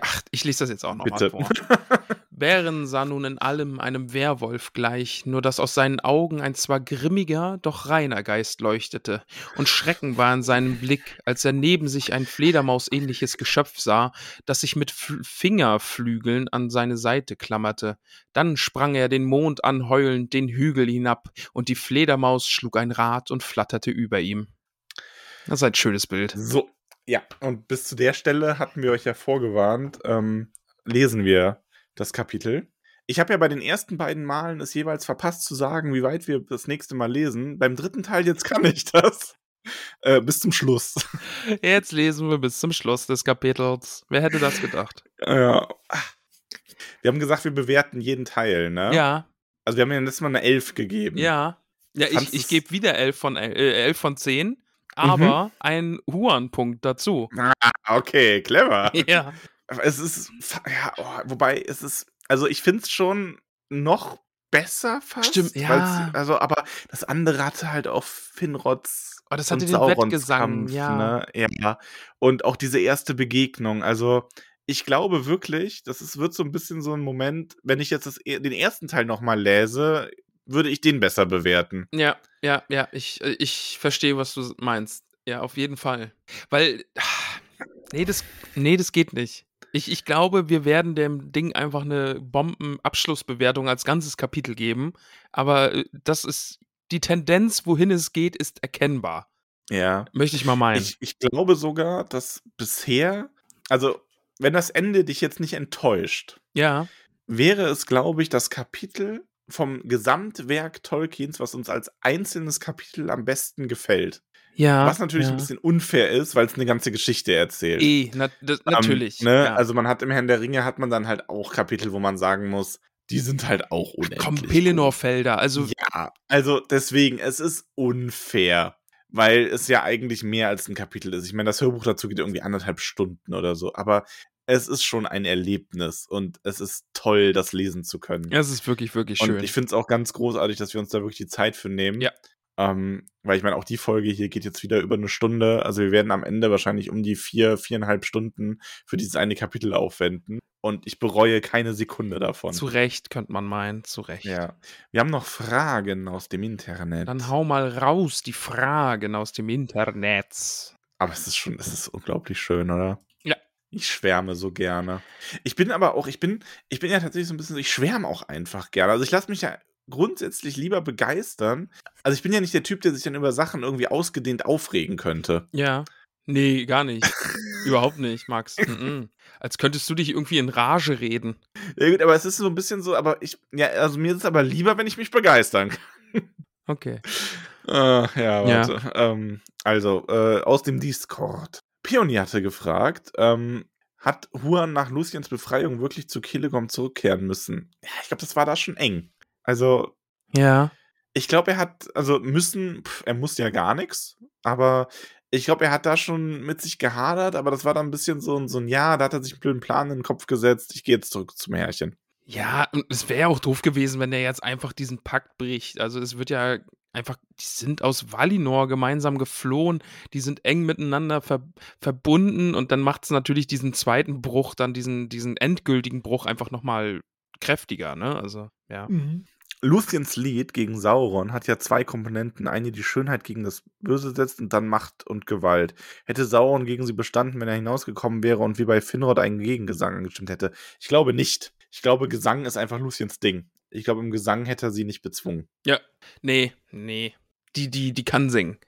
ach, ich lese das jetzt auch nochmal vor. Bären sah nun in allem einem Werwolf gleich, nur dass aus seinen Augen ein zwar grimmiger, doch reiner Geist leuchtete, und Schrecken war in seinem Blick, als er neben sich ein Fledermausähnliches Geschöpf sah, das sich mit F Fingerflügeln an seine Seite klammerte. Dann sprang er den Mond an, heulend den Hügel hinab, und die Fledermaus schlug ein Rad und flatterte über ihm. Das ist ein schönes Bild. So, ja. Und bis zu der Stelle hatten wir euch ja vorgewarnt, ähm, lesen wir das Kapitel. Ich habe ja bei den ersten beiden Malen es jeweils verpasst zu sagen, wie weit wir das nächste Mal lesen. Beim dritten Teil jetzt kann ich das. Äh, bis zum Schluss. Jetzt lesen wir bis zum Schluss des Kapitels. Wer hätte das gedacht? Ja. Wir haben gesagt, wir bewerten jeden Teil, ne? Ja, Also wir haben ja letztes Mal eine 11 gegeben. ja. Ja, ich, Fandst ich du's- gebe wieder 11 von, äh, 11 von 10, aber einen Huan-Punkt dazu. Ah, okay, clever. Ja. Es ist, ja, oh, wobei es ist, also ich finde es schon noch besser fast. Stimmt, ja. Also, aber das andere hatte halt auch Finrods Oh, das hatte den Saurons Wettgesang, Kampf, ja. Ne? ja. Und auch diese erste Begegnung. Also ich glaube wirklich, das ist, wird so ein bisschen so ein Moment, wenn ich jetzt das, e- den ersten Teil nochmal lese, würde ich den besser bewerten. Ja, ja, ja, ich, äh, ich verstehe, was du meinst. Ja, auf jeden Fall. Weil, nee, das, nee, das geht nicht. Ich, ich glaube, wir werden dem Ding einfach eine Bombenabschlussbewertung als ganzes Kapitel geben. Aber äh, das ist, die Tendenz, wohin es geht, ist erkennbar. Ja. Möchte ich mal meinen. Ich, ich glaube sogar, dass bisher, also wenn das Ende dich jetzt nicht enttäuscht, ja, wäre es, glaube ich, das Kapitel vom Gesamtwerk Tolkiens, was uns als einzelnes Kapitel am besten gefällt. ja. was natürlich ja. ein bisschen unfair ist, weil es eine ganze Geschichte erzählt. Eh, na, das, Ähm, natürlich. ne? ja. Also man hat im Herrn der Ringe hat man dann halt auch Kapitel, wo man sagen muss, die sind halt auch unendlich. Komm. Pelennor-Felder. Also, Ja, also deswegen, es ist unfair, weil es ja eigentlich mehr als ein Kapitel ist. Ich meine, das Hörbuch dazu geht irgendwie anderthalb Stunden oder so, aber es ist schon ein Erlebnis und es ist toll, das lesen zu können. es ist wirklich, wirklich schön. Und ich finde es auch ganz großartig, dass wir uns da wirklich die Zeit für nehmen. Ja. Ähm, weil ich meine, auch die Folge hier geht jetzt wieder über eine Stunde. Also wir werden am Ende wahrscheinlich um die vier, viereinhalb Stunden für dieses eine Kapitel aufwenden. Und ich bereue keine Sekunde davon. zu Recht, könnte man meinen. Zu Recht. ja. Wir haben noch Fragen aus dem Internet. Dann hau mal raus die Fragen aus dem Internet. Aber es ist schon, es ist unglaublich schön, oder? Ja. Ich schwärme so gerne. Ich bin aber auch, ich bin, ich bin ja tatsächlich so ein bisschen, ich schwärme auch einfach gerne. Also ich lasse mich ja grundsätzlich lieber begeistern. Also ich bin ja nicht der Typ, der sich dann über Sachen irgendwie ausgedehnt aufregen könnte. Ja. Nee, gar nicht. Überhaupt nicht, Max. Mhm. Als könntest du dich irgendwie in Rage reden. Ja gut, aber es ist so ein bisschen so, aber ich, ja, also mir ist es aber lieber, wenn ich mich begeistern kann. Okay. Äh, ja, warte. Ähm, also, äh, aus dem Discord. Pioni hatte gefragt, ähm, hat Huan nach Luciens Befreiung wirklich zu Kilegom zurückkehren müssen? Ja, ich glaube, das war da schon eng. Also, Ja. ich glaube, er hat, also müssen, pf, er musste ja gar nichts, aber ich glaube, er hat da schon mit sich gehadert, aber das war dann ein bisschen so, ein- so ein Ja, da hat er sich einen blöden Plan in den Kopf gesetzt, ich gehe jetzt zurück zum Herrchen. Ja, und es wäre ja auch doof gewesen, wenn der jetzt einfach diesen Pakt bricht. Also es wird ja einfach, die sind aus Valinor gemeinsam geflohen, die sind eng miteinander ver verbunden und dann macht es natürlich diesen zweiten Bruch, dann diesen, diesen endgültigen Bruch einfach nochmal kräftiger, ne? Also, ja. Luciens Lied gegen Sauron hat ja zwei Komponenten. Eine, die Schönheit gegen das Böse setzt und dann Macht und Gewalt. Hätte Sauron gegen sie bestanden, wenn er hinausgekommen wäre und wie bei Finrod einen Gegengesang angestimmt hätte? Ich glaube nicht. Ich glaube, Gesang ist einfach Luciens Ding. Ich glaube, im Gesang hätte er sie nicht bezwungen. Ja, nee, nee. Die, die, die kann singen.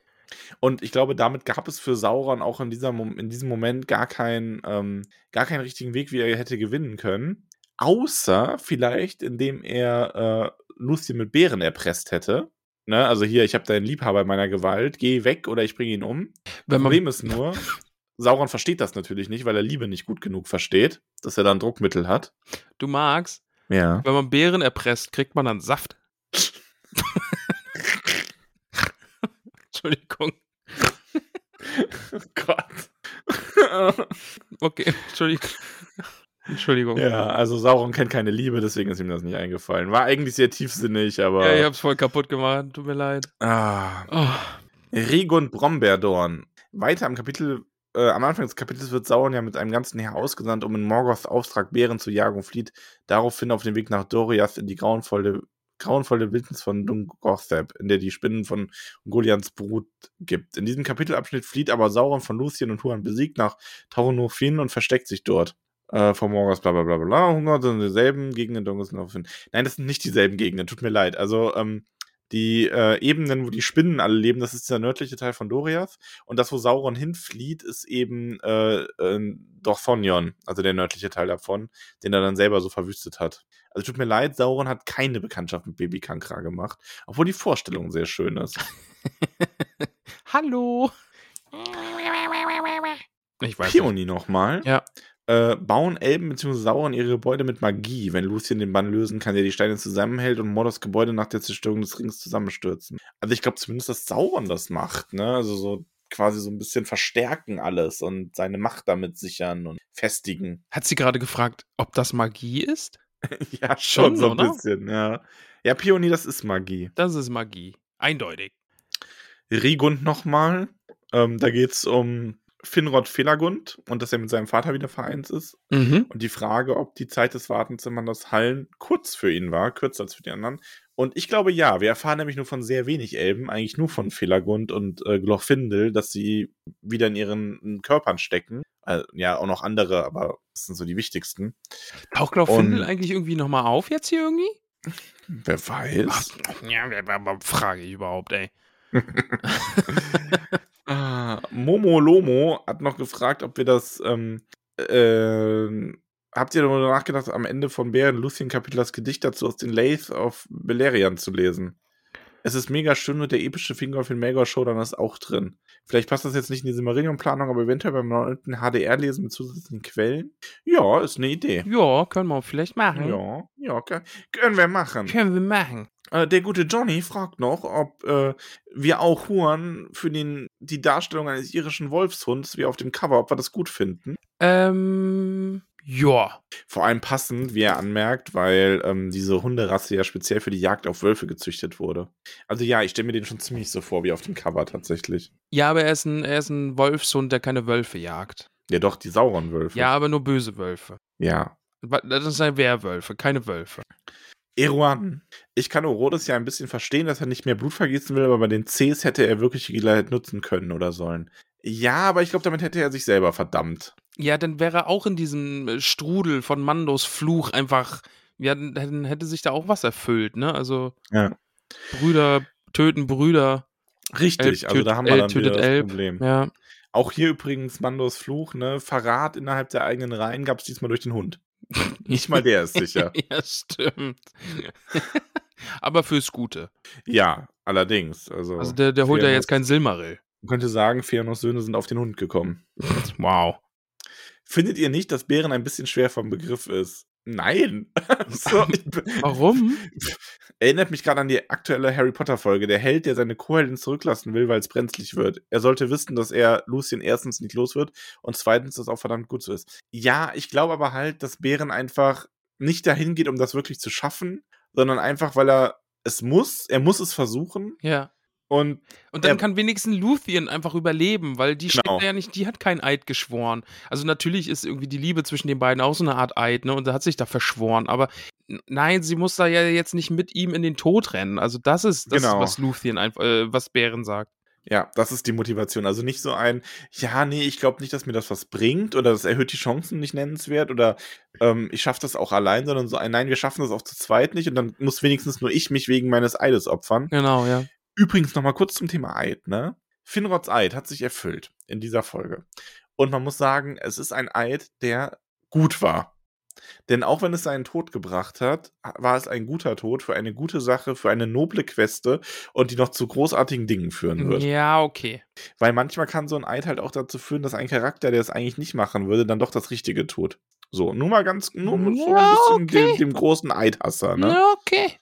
Und ich glaube, damit gab es für Sauron auch in, dieser, in diesem Moment gar, kein, ähm, gar keinen richtigen Weg, wie er hätte gewinnen können. Außer vielleicht, indem er äh, Lucien mit Bären erpresst hätte. Ne? Also hier, ich habe deinen Liebhaber in meiner Gewalt, geh weg oder ich bringe ihn um. Wenn Problem ist nur, Sauron versteht das natürlich nicht, weil er Liebe nicht gut genug versteht, dass er dann Druckmittel hat. du magst, Ja. wenn man Beeren erpresst, kriegt man dann Saft. Entschuldigung. Oh Gott. Okay, Entschuldigung. Entschuldigung. ja, also Sauron kennt keine Liebe, deswegen ist ihm das nicht eingefallen. War eigentlich sehr tiefsinnig, aber. Ja, ich hab's voll kaputt gemacht. Tut mir leid. ah. Oh. Regund Brombeerdorn. Weiter am Kapitel, äh, am Anfang des Kapitels wird Sauron ja mit einem ganzen Heer ausgesandt, um in Morgoths Auftrag Bären zu jagen und flieht daraufhin auf dem Weg nach Doriath in die grauenvolle, grauenvolle Wildnis von Dungothep, in der die Spinnen von Golians Brut gibt. In diesem Kapitelabschnitt flieht aber Sauron von Lucien und Huan besiegt nach Tauronofin und versteckt sich dort. Äh, von Morgoth, bla bla bla bla. Hunger sind dieselben Gegenden Dunkelnofin. Nein, das sind nicht dieselben Gegenden, tut mir leid. Also, ähm, die äh, Ebenen, wo die Spinnen alle leben, das ist der nördliche Teil von Doriath. Und das, wo Sauron hinflieht, ist eben äh, äh, Dorthonion, also der nördliche Teil davon, den er dann selber so verwüstet hat. Also tut mir leid, Sauron hat keine Bekanntschaft mit Baby Kankra gemacht, obwohl die Vorstellung sehr schön ist. Hallo. Ich weiß. Peony nochmal. Ja. Äh, bauen Elben bzw. Sauron ihre Gebäude mit Magie. Wenn Lucien den Bann lösen kann, der die Steine zusammenhält und Mordos Gebäude nach der Zerstörung des Rings zusammenstürzen. Also ich glaube zumindest, dass Sauron das macht, ne? Also so quasi so ein bisschen verstärken alles und seine Macht damit sichern und festigen. Hat sie gerade gefragt, ob das Magie ist? ja, Schon, so ein oder? bisschen, ja. Ja, Peony, das ist Magie. Das ist Magie. Eindeutig. Rigund nochmal. Ähm, da geht es um Finrod Felagund und dass er mit seinem Vater wieder vereint ist. Mhm. Und die Frage, ob die Zeit des Wartens in das Hallen kurz für ihn war, kürzer als für die anderen. Und ich glaube ja, wir erfahren nämlich nur von sehr wenig Elben, eigentlich nur von Felagund und äh, Glorfindel, dass sie wieder in ihren Körpern stecken. Äh, ja, auch noch andere, aber das sind so die wichtigsten. Taucht Glorfindel Und- eigentlich irgendwie nochmal auf jetzt hier irgendwie? Wer weiß. Ja, wer- wer- frage ich überhaupt, ey. Ah, Momo Lomo hat noch gefragt, ob wir das. Ähm, äh, habt ihr darüber nachgedacht, am Ende von Bären Lucien Kapitel das Gedicht dazu aus den Laith of Beleriand zu lesen? Es ist mega schön und der epische Fingolf in Melgor Showdown ist auch drin. Vielleicht passt das jetzt nicht in die Silmarillion-Planung, aber eventuell beim neunten HDR-Lesen mit zusätzlichen Quellen? Ja, ist eine Idee. Ja, können wir vielleicht machen. Ja, ja, können wir machen. Können wir machen. Äh, der gute Johnny fragt noch, ob äh, wir auch Huan für den, die Darstellung eines irischen Wolfshunds wie auf dem Cover, ob wir das gut finden. Ähm, ja. Vor allem passend, wie er anmerkt, weil ähm, diese Hunderasse ja speziell für die Jagd auf Wölfe gezüchtet wurde. Also ja, ich stelle mir den schon ziemlich so vor wie auf dem Cover tatsächlich. Ja, aber er ist ein, er ist ein Wolfshund, der keine Wölfe jagt. Ja, doch, die Sauron-Wölfe. Ja, aber nur böse Wölfe. Ja. Das sind Werwölfe, keine Wölfe. Eruan. Ich kann Orodes ja ein bisschen verstehen, dass er nicht mehr Blut vergießen will, aber bei den Cs hätte er wirklich die Gelegenheit nutzen können oder sollen. Ja, aber ich glaube, damit hätte er sich selber verdammt. Ja, dann wäre er auch in diesem äh, Strudel von Mandos Fluch einfach, ja, dann hätte sich da auch was erfüllt, ne? Also Ja. Brüder töten Brüder. Richtig, Elb also da haben wir Elb dann wieder das Elb. Problem. Ja. Auch hier übrigens Mandos Fluch, ne? Verrat innerhalb der eigenen Reihen gab es diesmal durch den Hund. Nicht mal der ist sicher. ja, stimmt. Aber fürs Gute. Ja, allerdings. Also, Also der, der holt ja jetzt kein Silmaril. Man könnte sagen, Fëanors Söhne sind auf den Hund gekommen. Wow. Findet ihr nicht, dass Bären ein bisschen schwer vom Begriff ist? Nein. so, Warum? Erinnert mich gerade an die aktuelle Harry Potter Folge. Der Held, der seine Co-Heldin zurücklassen will, weil es brenzlig wird. Er sollte wissen, dass er Lucien erstens nicht los wird und zweitens, dass auch verdammt gut so ist. Ja, ich glaube aber halt, dass Bären einfach nicht dahin geht, um das wirklich zu schaffen, sondern einfach, weil er es muss. Er muss es versuchen Ja. Und Und dann Er- kann wenigstens Luthien einfach überleben, weil die Genau. ja nicht, die hat kein Eid geschworen. Also natürlich ist irgendwie die Liebe zwischen den beiden auch so eine Art Eid, ne? Und er hat sich da verschworen. Aber nein, sie muss da ja jetzt nicht mit ihm in den Tod rennen. Also das ist das, Genau. was Luthien einfach, äh, was Bären sagt. Ja, das ist die Motivation. Also nicht so ein, ja, nee, ich glaube nicht, dass mir das was bringt oder das erhöht die Chancen nicht nennenswert oder ähm, ich schaffe das auch allein, sondern so ein, nein, wir schaffen das auch zu zweit nicht und dann muss wenigstens nur ich mich wegen meines Eides opfern. Genau, ja. Übrigens nochmal kurz zum Thema Eid, ne? Finrods Eid hat sich erfüllt in dieser Folge. Und man muss sagen, es ist ein Eid, der gut war. Denn auch wenn es seinen Tod gebracht hat, war es ein guter Tod für eine gute Sache, für eine noble Queste und die noch zu großartigen Dingen führen wird. Ja, okay. Weil manchmal kann so ein Eid halt auch dazu führen, dass ein Charakter, der es eigentlich nicht machen würde, dann doch das Richtige tut. So, nur mal ganz, nur mit so Ja, ein bisschen okay. dem, dem großen Eidhasser, ne? Ja, okay.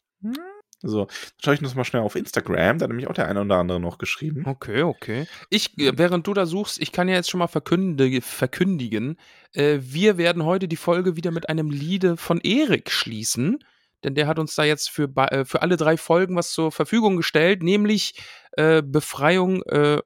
So, schaue ich das mal schnell auf Instagram, da hat nämlich auch der eine oder andere noch geschrieben. Okay, okay. Ich, äh, während du da suchst, ich kann ja jetzt schon mal verkündige, verkündigen, äh, wir werden heute die Folge wieder mit einem Liede von Erik schließen. Denn der hat uns da jetzt für, äh, für alle drei Folgen was zur Verfügung gestellt, nämlich äh, Befreiung, äh,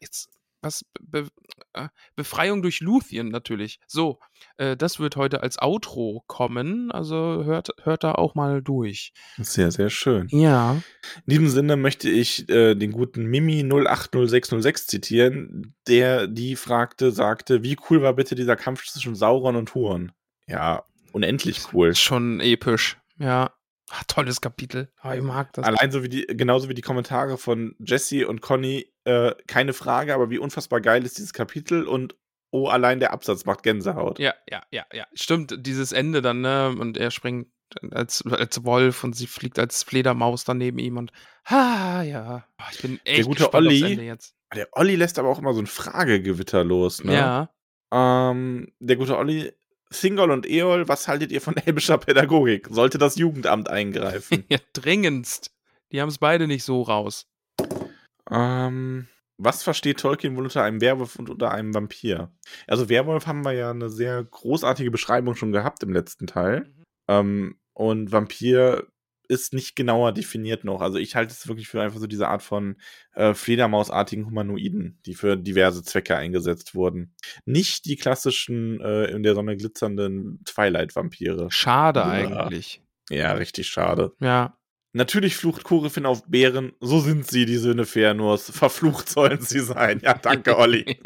jetzt, was, Be, äh, Befreiung durch Luthien natürlich. So, äh, das wird heute als Outro kommen, also hört, hört da auch mal durch. Sehr, sehr schön. Ja. In diesem Sinne möchte ich äh, den guten Mimi 080606 zitieren, der die fragte, sagte, wie cool war bitte dieser Kampf zwischen Sauron und Huron? Ja, unendlich cool. Schon episch. Ja. Ach, tolles Kapitel. Ah, ich mag das. Allein so wie die, genauso wie die Kommentare von Jesse und Conny, äh, keine Frage, aber wie unfassbar geil ist dieses Kapitel und oh, allein der Absatz macht Gänsehaut. Ja, ja, ja, ja. Stimmt, dieses Ende dann, ne? Und er springt als, als Wolf und sie fliegt als Fledermaus dann neben ihm und ha, ja. Ah, Ich bin echt gute gespannt aufs Olli- Ende jetzt. Der Olli lässt aber auch immer so ein Fragegewitter los, ne? Ja. Ähm, der gute Olli, Thingol und Eol, was haltet ihr von elbischer Pädagogik? Sollte das Jugendamt eingreifen? ja, dringendst. Die haben es beide nicht so raus. ähm, was versteht Tolkien wohl unter einem Werwolf und unter einem Vampir? Also Werwolf haben wir ja eine sehr großartige Beschreibung schon gehabt im letzten Teil. Mhm. Ähm, und Vampir ist nicht genauer definiert noch. Also ich halte es wirklich für einfach so diese Art von äh, Fledermausartigen Humanoiden, die für diverse Zwecke eingesetzt wurden. Nicht die klassischen äh, in der Sonne glitzernden Twilight-Vampire. Schade Ja. eigentlich. Ja, richtig schade. Ja. Natürlich flucht Kurifin auf Bären. So sind sie, die Söhne Fëanors. Verflucht sollen sie sein. Ja, danke, Olli.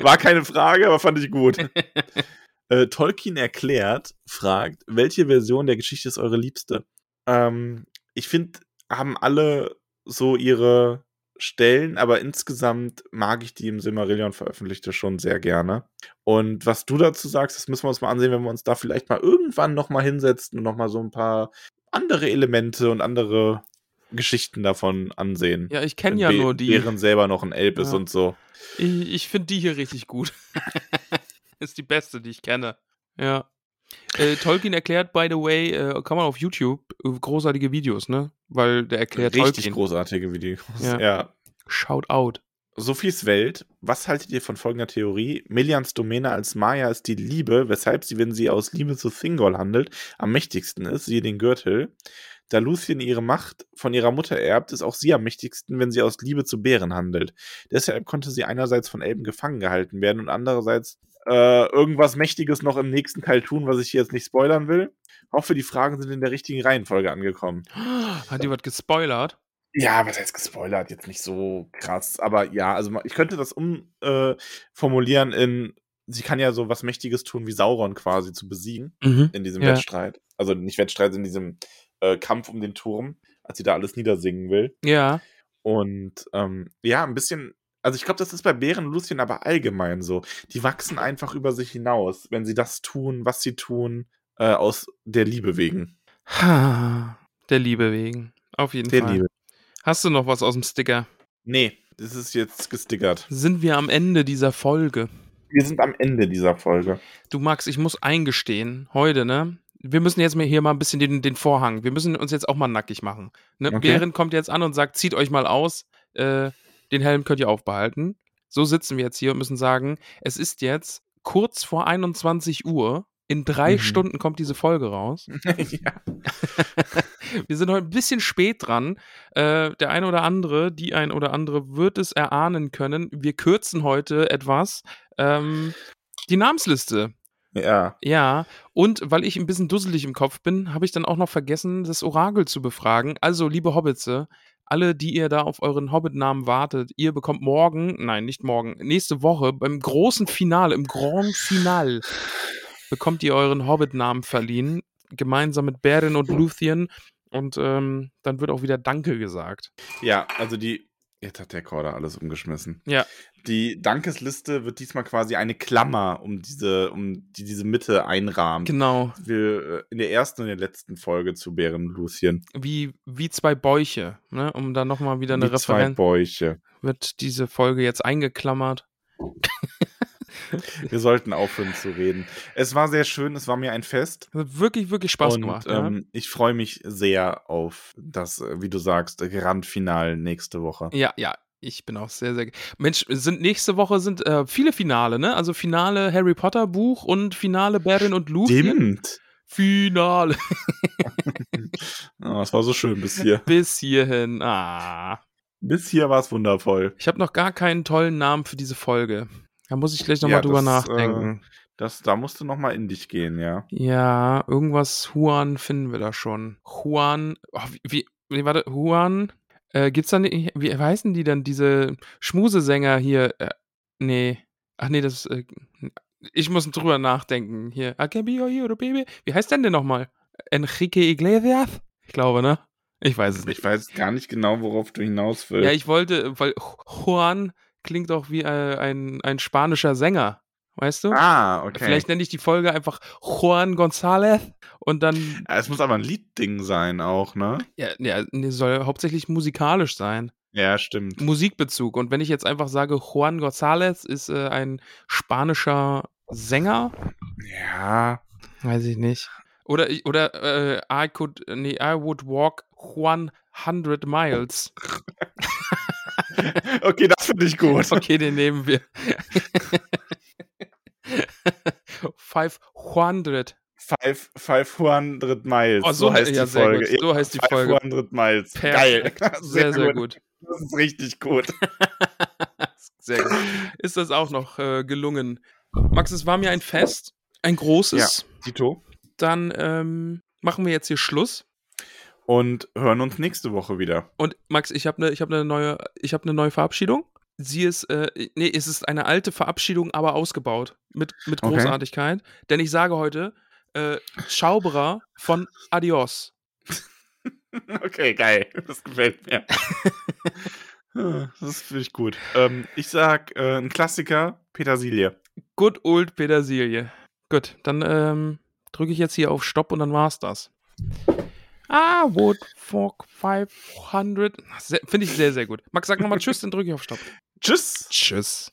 War keine Frage, aber fand ich gut. äh, Tolkien erklärt, fragt, welche Version der Geschichte ist eure liebste? Ähm, ich finde, haben alle so ihre Stellen, aber insgesamt mag ich die im Silmarillion veröffentlichte schon sehr gerne. Und was du dazu sagst, das müssen wir uns mal ansehen, wenn wir uns da vielleicht mal irgendwann noch mal hinsetzen und noch mal so ein paar andere Elemente und andere Geschichten davon ansehen. Ja, ich kenne ja nur die. Bären selber noch ein Elb ist Ja. und so. Ich, ich finde die hier richtig gut. ist die beste, die ich kenne. Ja. Äh, Tolkien erklärt, by the way, äh, kann man auf YouTube äh, großartige Videos, ne? Weil der erklärt Richtig Tolkien. großartige Videos. Ja. ja. Shout out. Sophies Welt, was haltet ihr von folgender Theorie? Melians Domäne als Maya ist die Liebe, weshalb sie, wenn sie aus Liebe zu Thingol handelt, am mächtigsten ist, siehe den Gürtel. Da Lucien ihre Macht von ihrer Mutter erbt, ist auch sie am mächtigsten, wenn sie aus Liebe zu Bären handelt. Deshalb konnte sie einerseits von Elben gefangen gehalten werden und andererseits äh, irgendwas Mächtiges noch im nächsten Teil tun, was ich hier jetzt nicht spoilern will. Hoffe, die Fragen sind in der richtigen Reihenfolge angekommen. Hat die was gespoilert? Ja, was heißt gespoilert? Jetzt nicht so krass. Aber ja, also ich könnte das umformulieren äh, in, sie kann ja so was Mächtiges tun, wie Sauron quasi zu besiegen Mhm. in diesem Ja. Wettstreit. Also nicht Wettstreit, in diesem äh, Kampf um den Turm, als sie da alles niedersingen will. Ja. Und ähm, ja, ein bisschen, Also ich glaube, das ist bei Bären und Lucien aber allgemein so. Die wachsen einfach über sich hinaus, wenn sie das tun, was sie tun, äh, aus der Liebe wegen. Ha, Der Liebe wegen. Auf jeden Der Fall. Liebe. Hast du noch was aus dem Sticker? Nee, das ist jetzt gestickert. Sind wir am Ende dieser Folge? Wir sind am Ende dieser Folge. Du Max, ich muss eingestehen, heute, ne? Wir müssen jetzt mal hier mal ein bisschen den, den Vorhang. Wir müssen uns jetzt auch mal nackig machen. Ne? Okay. Bären kommt jetzt an und sagt, zieht euch mal aus, äh, den Helm könnt ihr aufbehalten. So sitzen wir jetzt hier und müssen sagen, es ist jetzt kurz vor 21 Uhr. In drei Mhm. Stunden kommt diese Folge raus. ja. Wir sind heute ein bisschen spät dran. Äh, der eine oder andere, die ein oder andere wird es erahnen können. Wir kürzen heute etwas. Ähm, die Namensliste. Ja. Ja, und weil ich ein bisschen dusselig im Kopf bin, habe ich dann auch noch vergessen, das Orakel zu befragen. Also, liebe Hobbitse, alle, die ihr da auf euren Hobbit-Namen wartet, ihr bekommt morgen, nein, nicht morgen, nächste Woche beim großen Finale, im Grand Final, bekommt ihr euren Hobbit-Namen verliehen, gemeinsam mit Beren und Luthien. Und ähm, dann wird auch wieder Danke gesagt. Ja, also die. Jetzt hat der Korder alles umgeschmissen. Ja. Die Dankesliste wird diesmal quasi eine Klammer um diese, um die diese Mitte einrahmt. Genau, Wir äh, in der ersten und der letzten Folge zu Bären Lucien. wie, wie zwei Bäuche, ne? um da nochmal wieder eine zwei Referenz. Bäuche. Wird diese Folge jetzt eingeklammert. Wir sollten aufhören zu reden. Es war sehr schön, es war mir ein Fest. Hat wirklich, wirklich Spaß und gemacht. ja. ähm, ich freue mich sehr auf das, äh, wie du sagst, Grandfinal nächste Woche. Ja, ja, ich bin auch sehr, sehr. Mensch, sind nächste Woche sind äh, viele Finale, ne? Also Finale Harry Potter Buch und Finale Beren und Luthien. Stimmt. Finale. Oh, es war so schön bis hier. Bis hierhin. Ah. bis hier war es wundervoll. Ich habe noch gar keinen tollen Namen für diese Folge. Da muss ich gleich nochmal Ja, drüber das, nachdenken. Das, da musst du noch mal in dich gehen, ja. ja, irgendwas Juan finden wir da schon. Juan. Oh, wie, wie, warte, Juan. Äh, gibt's da nicht, wie heißen die denn, diese Schmusesänger hier? Äh, nee. Ach nee, das äh, ich muss drüber nachdenken. Hier, I can be your baby. Wie heißt denn der nochmal? Enrique Iglesias? Ich glaube, ne? Ich weiß es nicht. Ich weiß gar nicht genau, worauf du hinaus willst. Ja, ich wollte, weil Juan klingt auch wie äh, ein, ein spanischer Sänger. Weißt du? ah, okay. Vielleicht nenne ich die Folge einfach Juan González und dann, es muss aber ein Liedding sein auch, ne? ja, ja, nee, soll hauptsächlich musikalisch sein. Ja, stimmt. Musikbezug. Und wenn ich jetzt einfach sage, Juan González ist äh, ein spanischer Sänger, Ja. weiß ich nicht. Oder, oder äh, I could, nee, I would walk 100 miles. Okay, das finde ich gut. Okay, den nehmen wir. 500. Five, 500 Miles. Oh, so- so heißt ja, die sehr Folge. gut. So heißt die Folge. 500 Miles. Perfekt. Geil. Sehr, sehr gut. Das ist richtig gut. Sehr gut. Ist das auch noch äh, gelungen? Max, es war mir ein Fest, ein großes. Tito. Dann ähm, machen wir jetzt hier Schluss. Und hören uns nächste Woche wieder. Und Max, ich habe eine hab ne neue, ich habe eine neue Verabschiedung. Sie ist, äh, nee, es ist eine alte Verabschiedung, aber ausgebaut mit mit Okay. Großartigkeit. Denn ich sage heute äh, Schauberer von Adios. Okay, geil. Das gefällt mir. das finde ich gut. Ähm, ich sag äh, ein Klassiker, Petersilie. Good old Petersilie. Gut, dann ähm, drücke ich jetzt hier auf Stopp und dann war's das. Ah, would fuck 500. Sehr- Finde ich sehr, sehr gut. Max, sag nochmal Tschüss, dann drücke ich auf Stopp. Tschüss. Tschüss.